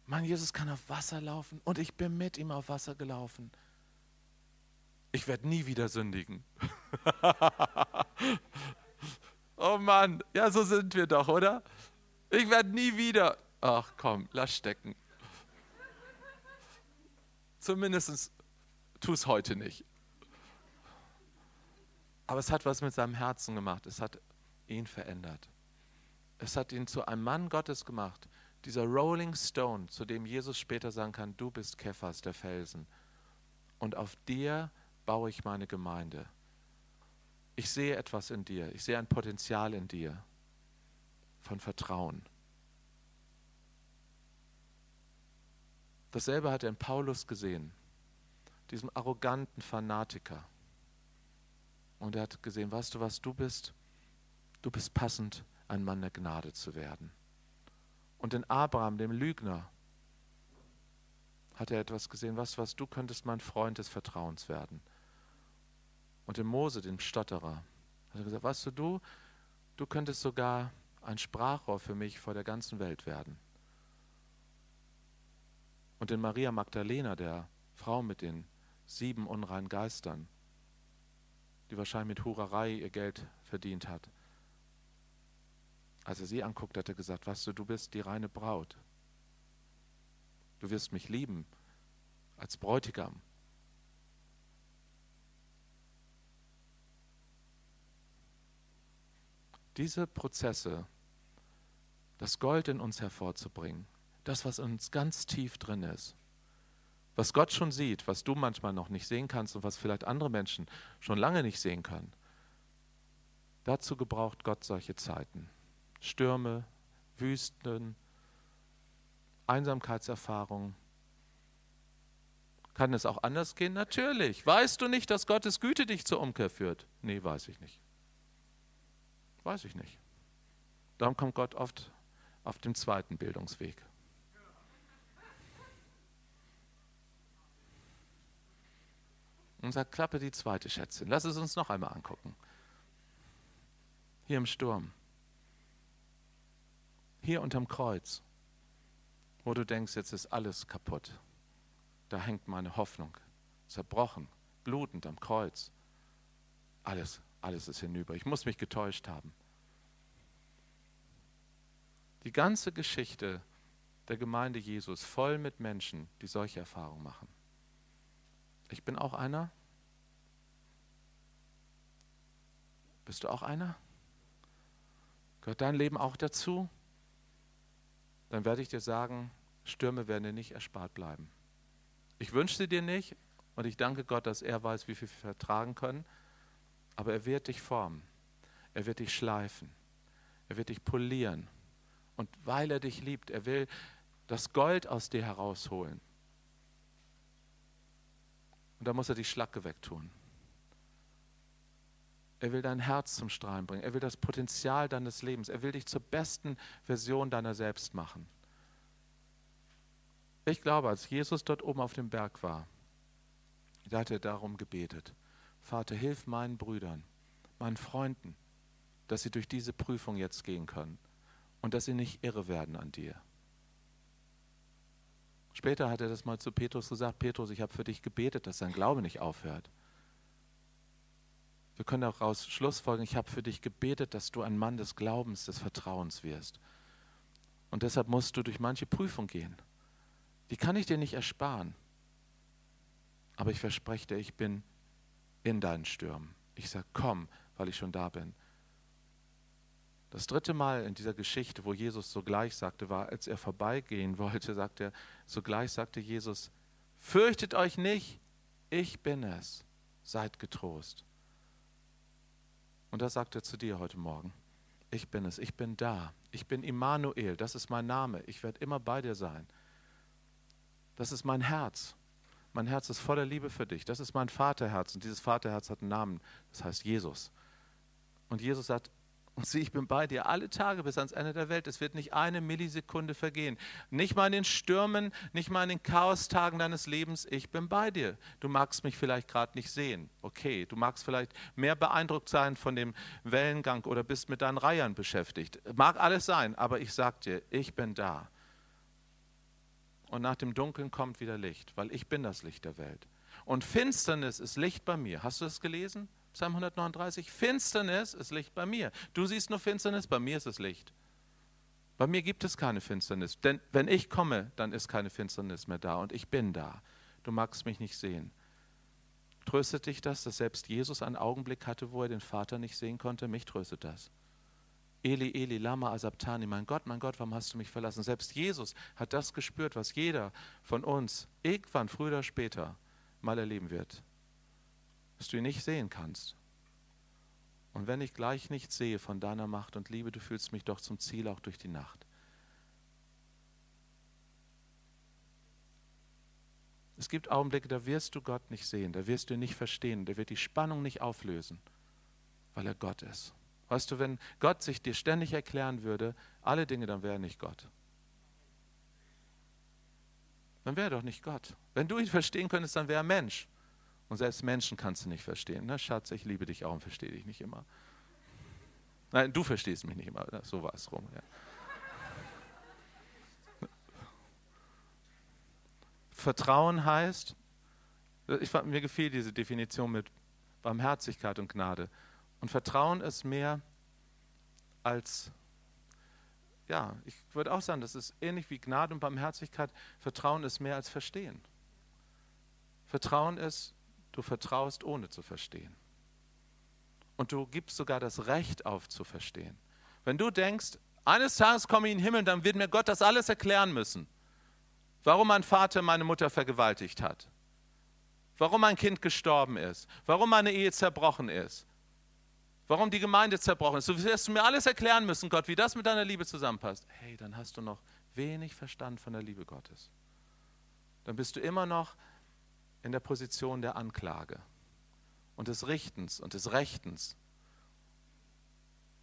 A: Mein Jesus kann auf Wasser laufen und ich bin mit ihm auf Wasser gelaufen. Ich werde nie wieder sündigen. (laughs) oh Mann, ja, so sind wir doch, oder? Ich werde nie wieder. Ach komm, lass stecken. Zumindest tu es heute nicht. Aber es hat was mit seinem Herzen gemacht. Es hat ihn verändert. Es hat ihn zu einem Mann Gottes gemacht. Dieser Rolling Stone, zu dem Jesus später sagen kann, du bist Kephas, der Felsen. Und auf dir baue ich meine Gemeinde. Ich sehe etwas in dir. Ich sehe ein Potenzial in dir von Vertrauen. Dasselbe hat er in Paulus gesehen, diesem arroganten Fanatiker. Und er hat gesehen, weißt du was, du bist, du bist passend, ein Mann der Gnade zu werden. Und in Abraham, dem Lügner, hat er etwas gesehen, was, was du könntest mein Freund des Vertrauens werden. Und in Mose, dem Stotterer, hat er gesagt, weißt du, du, du könntest sogar ein Sprachrohr für mich vor der ganzen Welt werden. Und in Maria Magdalena, der Frau mit den sieben unreinen Geistern, die wahrscheinlich mit Hurerei ihr Geld verdient hat. Als er sie anguckt, hat er gesagt, weißt du, du bist die reine Braut. Du wirst mich lieben als Bräutigam. Diese Prozesse, das Gold in uns hervorzubringen, das, was uns ganz tief drin ist, was Gott schon sieht, was du manchmal noch nicht sehen kannst und was vielleicht andere Menschen schon lange nicht sehen können, dazu gebraucht Gott solche Zeiten. Stürme, Wüsten, Einsamkeitserfahrungen. Kann es auch anders gehen? Natürlich. Weißt du nicht, dass Gottes Güte dich zur Umkehr führt? Nee, weiß ich nicht. Weiß ich nicht. Darum kommt Gott oft auf dem zweiten Bildungsweg. Und sagt, klappe die zweite Schätzchen. Lass es uns noch einmal angucken. Hier im Sturm. Hier unterm Kreuz. Wo du denkst, jetzt ist alles kaputt. Da hängt meine Hoffnung. Zerbrochen, blutend am Kreuz. Alles alles ist hinüber. Ich muss mich getäuscht haben. Die ganze Geschichte der Gemeinde Jesus voll mit Menschen, die solche Erfahrungen machen. Ich bin auch einer. Bist du auch einer? Gehört dein Leben auch dazu? Dann werde ich dir sagen, Stürme werden dir nicht erspart bleiben. Ich wünsche sie dir nicht und ich danke Gott, dass er weiß, wie viel wir vertragen können. Aber er wird dich formen. Er wird dich schleifen. Er wird dich polieren. Und weil er dich liebt, er will das Gold aus dir herausholen. Und da muss er die Schlacke wegtun. Er will dein Herz zum Strahlen bringen. Er will das Potenzial deines Lebens. Er will dich zur besten Version deiner selbst machen. Ich glaube, als Jesus dort oben auf dem Berg war, da hat er darum gebetet. Vater, hilf meinen Brüdern, meinen Freunden, dass sie durch diese Prüfung jetzt gehen können und dass sie nicht irre werden an dir. Später hat er das mal zu Petrus gesagt, Petrus, ich habe für dich gebetet, dass dein Glaube nicht aufhört. Wir können daraus Schlussfolgen, ich habe für dich gebetet, dass du ein Mann des Glaubens, des Vertrauens wirst. Und deshalb musst du durch manche Prüfung gehen. Die kann ich dir nicht ersparen. Aber ich verspreche dir, ich bin in deinen Stürmen. Ich sage, komm, weil ich schon da bin. Das dritte Mal in dieser Geschichte, wo Jesus sogleich sagte, war, als er vorbeigehen wollte, sagte er, sogleich sagte Jesus, fürchtet euch nicht, ich bin es, seid getrost. Und das sagt er zu dir heute Morgen. Ich bin es, ich bin da, ich bin Immanuel, das ist mein Name, ich werde immer bei dir sein. Das ist mein Herz. Mein Herz ist voller Liebe für dich. Das ist mein Vaterherz. Und dieses Vaterherz hat einen Namen. Das heißt Jesus. Und Jesus sagt, und sieh, ich bin bei dir alle Tage bis ans Ende der Welt. Es wird nicht eine Millisekunde vergehen. Nicht mal in den Stürmen, nicht mal in den Chaostagen deines Lebens. Ich bin bei dir. Du magst mich vielleicht gerade nicht sehen. Okay, du magst vielleicht mehr beeindruckt sein von dem Wellengang oder bist mit deinen Reihern beschäftigt. Mag alles sein, aber ich sag dir, ich bin da und nach dem Dunkeln kommt wieder Licht, weil ich bin das Licht der Welt. Und Finsternis ist Licht bei mir. Hast du das gelesen? Psalm 139. Finsternis ist Licht bei mir. Du siehst nur Finsternis, bei mir ist es Licht. Bei mir gibt es keine Finsternis. Denn wenn ich komme, dann ist keine Finsternis mehr da und ich bin da. Du magst mich nicht sehen. Tröstet dich das, dass selbst Jesus einen Augenblick hatte, wo er den Vater nicht sehen konnte? Mich tröstet das. Eli, Eli, Lama Asabtani, mein Gott, mein Gott, warum hast du mich verlassen? Selbst Jesus hat das gespürt, was jeder von uns irgendwann, früher oder später, mal erleben wird. Dass du ihn nicht sehen kannst. Und wenn ich gleich nichts sehe von deiner Macht und Liebe, du fühlst mich doch zum Ziel auch durch die Nacht. Es gibt Augenblicke, da wirst du Gott nicht sehen, da wirst du ihn nicht verstehen, der wird die Spannung nicht auflösen, weil er Gott ist. Weißt du, wenn Gott sich dir ständig erklären würde, alle Dinge, dann wäre er nicht Gott. Dann wäre er doch nicht Gott. Wenn du ihn (laughs) verstehen könntest, dann wäre er Mensch. Und selbst Menschen kannst du nicht verstehen. Na, Schatz, ich liebe dich auch und verstehe dich nicht immer. Nein, du verstehst mich nicht immer. So war es rum. Ja. Vertrauen heißt, Ich, mir gefiel diese Definition mit Barmherzigkeit und Gnade. Und Vertrauen ist mehr als, ja, ich würde auch sagen, das ist ähnlich wie Gnade und Barmherzigkeit. Vertrauen ist mehr als Verstehen. Vertrauen ist, du vertraust ohne zu verstehen. Und du gibst sogar das Recht auf zu verstehen. Wenn du denkst, eines Tages komme ich in den Himmel, dann wird mir Gott das alles erklären müssen. Warum mein Vater meine Mutter vergewaltigt hat. Warum mein Kind gestorben ist. Warum meine Ehe zerbrochen ist. Warum die Gemeinde zerbrochen ist. Du wirst mir alles erklären müssen, Gott, wie das mit deiner Liebe zusammenpasst. Hey, dann hast du noch wenig Verstand von der Liebe Gottes. Dann bist du immer noch in der Position der Anklage und des Richtens und des Rechtens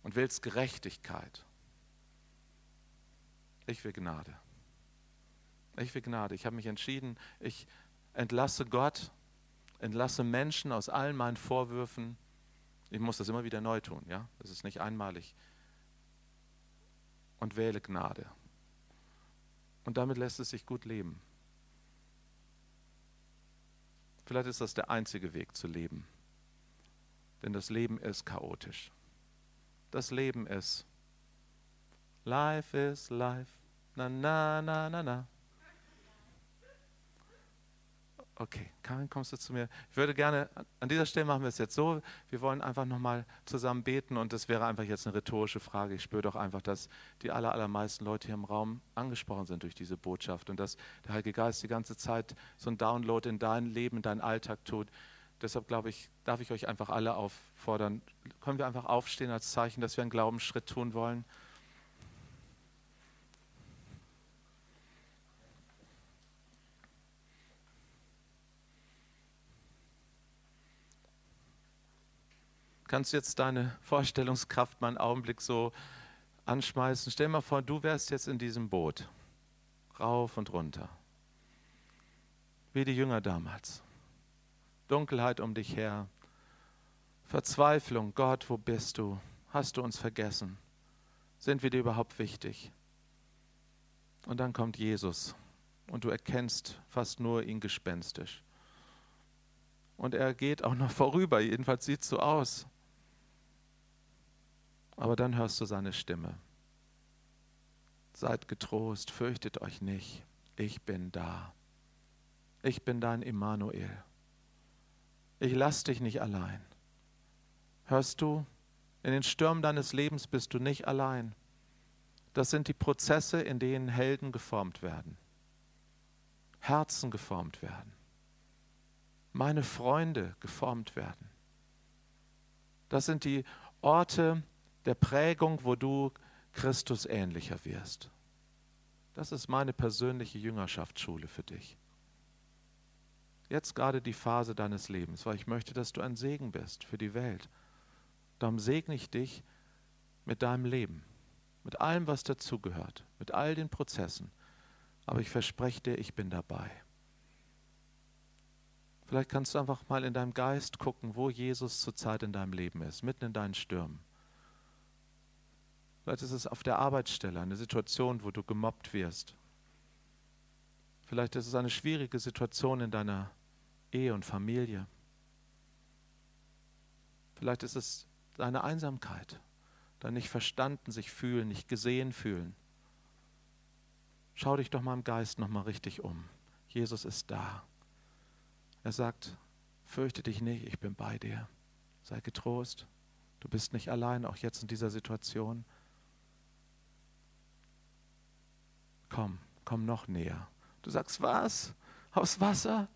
A: und willst Gerechtigkeit. Ich will Gnade. Ich will Gnade. Ich habe mich entschieden, ich entlasse Gott, entlasse Menschen aus allen meinen Vorwürfen. Ich muss das immer wieder neu tun, ja? Das ist nicht einmalig. Und wähle Gnade. Und damit lässt es sich gut leben. Vielleicht ist das der einzige Weg zu leben. Denn das Leben ist chaotisch. Das Leben ist Life is life. Na, na, na, na, na. Okay, Karin, kommst du zu mir? Ich würde gerne, an dieser Stelle machen wir es jetzt so, wir wollen einfach nochmal zusammen beten und das wäre einfach jetzt eine rhetorische Frage. Ich spüre doch einfach, dass die aller, allermeisten Leute hier im Raum angesprochen sind durch diese Botschaft und dass der Heilige Geist die ganze Zeit so ein Download in dein Leben, in deinen Alltag tut. Deshalb glaube ich, darf ich euch einfach alle auffordern, können wir einfach aufstehen als Zeichen, dass wir einen Glaubensschritt tun wollen. Kannst du jetzt deine Vorstellungskraft mal einen Augenblick so anschmeißen. Stell mal vor, du wärst jetzt in diesem Boot. Rauf und runter. Wie die Jünger damals. Dunkelheit um dich her. Verzweiflung. Gott, wo bist du? Hast du uns vergessen? Sind wir dir überhaupt wichtig? Und dann kommt Jesus und du erkennst fast nur ihn gespenstisch. Und er geht auch noch (laughs) vorüber, jedenfalls sieht es so aus. Aber dann hörst du seine Stimme. Seid getrost, fürchtet euch nicht, ich bin da. Ich bin dein Immanuel. Ich lass dich nicht allein. Hörst du, in den Stürmen deines Lebens bist du nicht allein. Das sind die Prozesse, in denen Helden geformt werden, Herzen geformt werden, meine Freunde geformt werden. Das sind die Orte, der Prägung, wo du Christus ähnlicher wirst. Das ist meine persönliche Jüngerschaftsschule für dich. Jetzt gerade die Phase deines Lebens, weil ich möchte, dass du ein Segen bist für die Welt. Darum segne ich dich mit deinem Leben, mit allem, was dazugehört, mit all den Prozessen. Aber ich verspreche dir, ich bin dabei. Vielleicht kannst du einfach mal in deinem Geist gucken, wo Jesus zurzeit in deinem Leben ist, mitten in deinen Stürmen. Vielleicht ist es auf der Arbeitsstelle eine Situation, wo du gemobbt wirst. Vielleicht ist es eine schwierige Situation in deiner Ehe und Familie. Vielleicht ist es deine Einsamkeit, dein nicht verstanden sich fühlen, nicht gesehen fühlen. Schau dich doch mal im Geist noch mal richtig um. Jesus ist da. Er sagt: Fürchte dich nicht, ich bin bei dir. Sei getrost. Du bist nicht allein, auch jetzt in dieser Situation. Komm, komm noch näher. Du sagst, was? Aufs Wasser?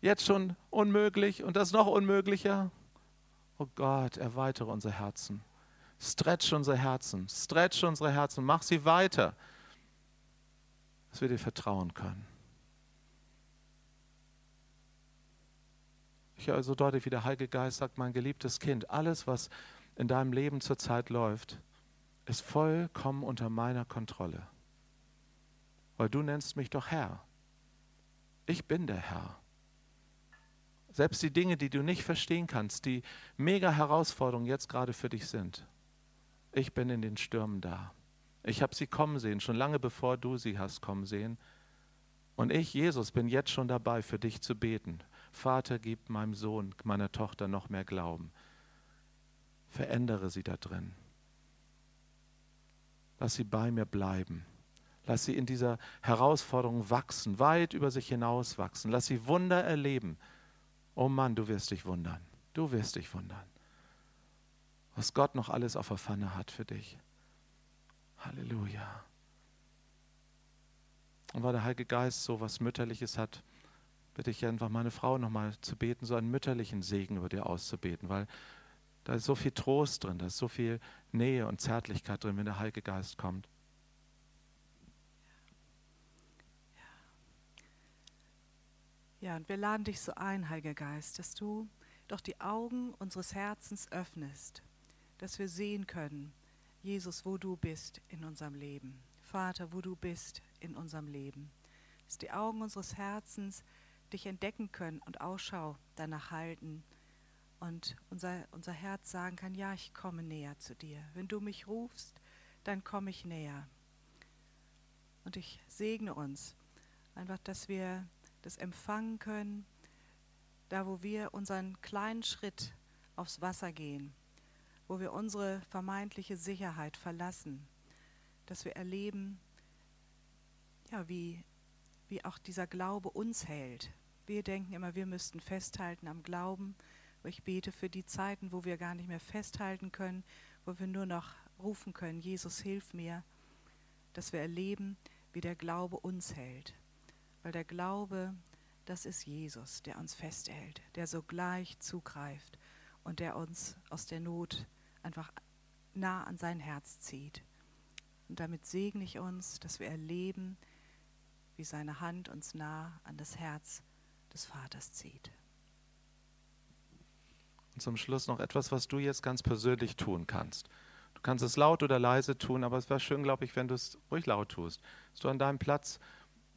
A: Jetzt schon unmöglich und das noch unmöglicher? Oh Gott, erweitere unser Herzen. Stretch unsere Herzen, stretch unsere Herzen, mach sie weiter, dass wir dir vertrauen können. Ich höre so deutlich, wie der Heilige Geist sagt, mein geliebtes Kind, alles, was in deinem Leben zurzeit läuft, ist vollkommen unter meiner Kontrolle. Weil du nennst mich doch Herr. Ich bin der Herr. Selbst die Dinge, die du nicht verstehen kannst, die mega Herausforderungen jetzt gerade für dich sind. Ich bin in den Stürmen da. Ich habe sie kommen sehen, schon lange bevor du sie hast kommen sehen. Und ich, Jesus, bin jetzt schon dabei, für dich zu beten. Vater, gib meinem Sohn, meiner Tochter noch mehr Glauben. Verändere sie da drin. Lass sie bei mir bleiben. Lass sie in dieser Herausforderung wachsen, weit über sich hinaus wachsen. Lass sie Wunder erleben. Oh Mann, du wirst dich wundern. Du wirst dich wundern. Was Gott noch alles auf der Pfanne hat für dich. Halleluja. Und weil der Heilige Geist so was Mütterliches hat, bitte ich einfach meine Frau nochmal zu beten, so einen mütterlichen Segen über dir auszubeten, weil da ist so viel Trost drin, da ist so viel Nähe und Zärtlichkeit drin, wenn der Heilige Geist kommt.
B: Ja, und wir laden dich so ein, Heiliger Geist, dass du doch die Augen unseres Herzens öffnest, dass wir sehen können, Jesus, wo du bist in unserem Leben. Vater, wo du bist in unserem Leben. Dass die Augen unseres Herzens dich entdecken können und Ausschau danach halten und unser, unser Herz sagen kann, ja, ich komme näher zu dir. Wenn du mich rufst, dann komme ich näher. Und ich segne uns einfach, dass wir das empfangen können, da wo wir unseren kleinen Schritt aufs Wasser gehen, wo wir unsere vermeintliche Sicherheit verlassen, dass wir erleben, ja, wie, wie auch dieser Glaube uns hält. Wir denken immer, wir müssten festhalten am Glauben. Ich bete für die Zeiten, wo wir gar nicht mehr festhalten können, wo wir nur noch rufen können, Jesus, hilf mir, dass wir erleben, wie der Glaube uns hält. Weil der Glaube, das ist Jesus, der uns festhält, der sogleich zugreift und der uns aus der Not einfach nah an sein Herz zieht. Und damit segne ich uns, dass wir erleben, wie seine Hand uns nah an das Herz des Vaters zieht.
A: Und zum Schluss noch etwas, was du jetzt ganz persönlich tun kannst. Du kannst es laut oder leise tun, aber es wäre schön, glaube ich, wenn du es ruhig laut tust. Dass du an deinem Platz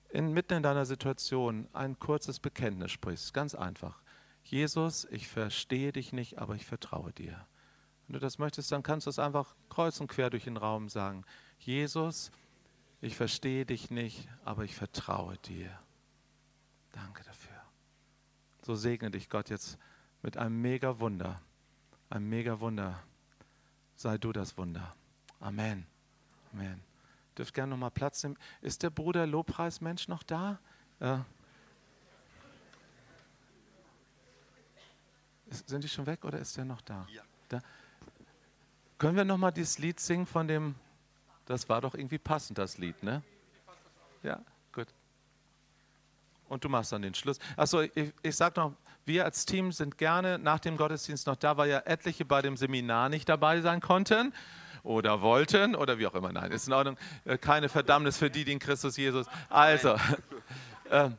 A: in, mitten in deiner Situation ein kurzes Bekenntnis sprichst. Ganz einfach. Jesus, ich verstehe dich nicht, aber ich vertraue dir. Wenn du das möchtest, dann kannst du es einfach kreuz und quer durch den Raum sagen. Jesus, ich verstehe dich nicht, aber ich vertraue dir. Danke dafür. So segne dich Gott jetzt mit einem mega Wunder. Ein mega Wunder. Sei du das Wunder. Amen. Amen dürft gerne nochmal Platz nehmen. Ist der Bruder Lobpreismensch noch da? Ja. sind die schon weg oder ist der noch da? Ja. da. Können wir nochmal dieses Lied singen von dem, das war doch irgendwie passend, das Lied, ne? Ja, gut. Und du machst dann den Schluss. Achso, ich, ich sag noch, wir als Team sind gerne nach dem Gottesdienst noch da, weil ja etliche bei dem Seminar nicht dabei sein konnten oder wollten oder wie auch immer. Nein, ist in Ordnung. Äh, keine Verdammnis für die, die in Christus Jesus. Also, äh,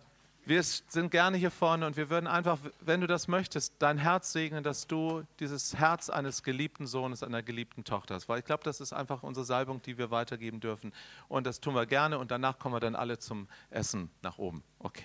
A: wir sind gerne hier vorne und wir würden einfach, wenn du das möchtest, dein Herz segnen, dass du dieses Herz eines geliebten Sohnes, einer geliebten Tochter hast. Weil ich glaube, das ist einfach unsere Salbung, die wir weitergeben dürfen. Und das tun wir gerne und danach kommen wir dann alle zum Essen nach oben. Okay.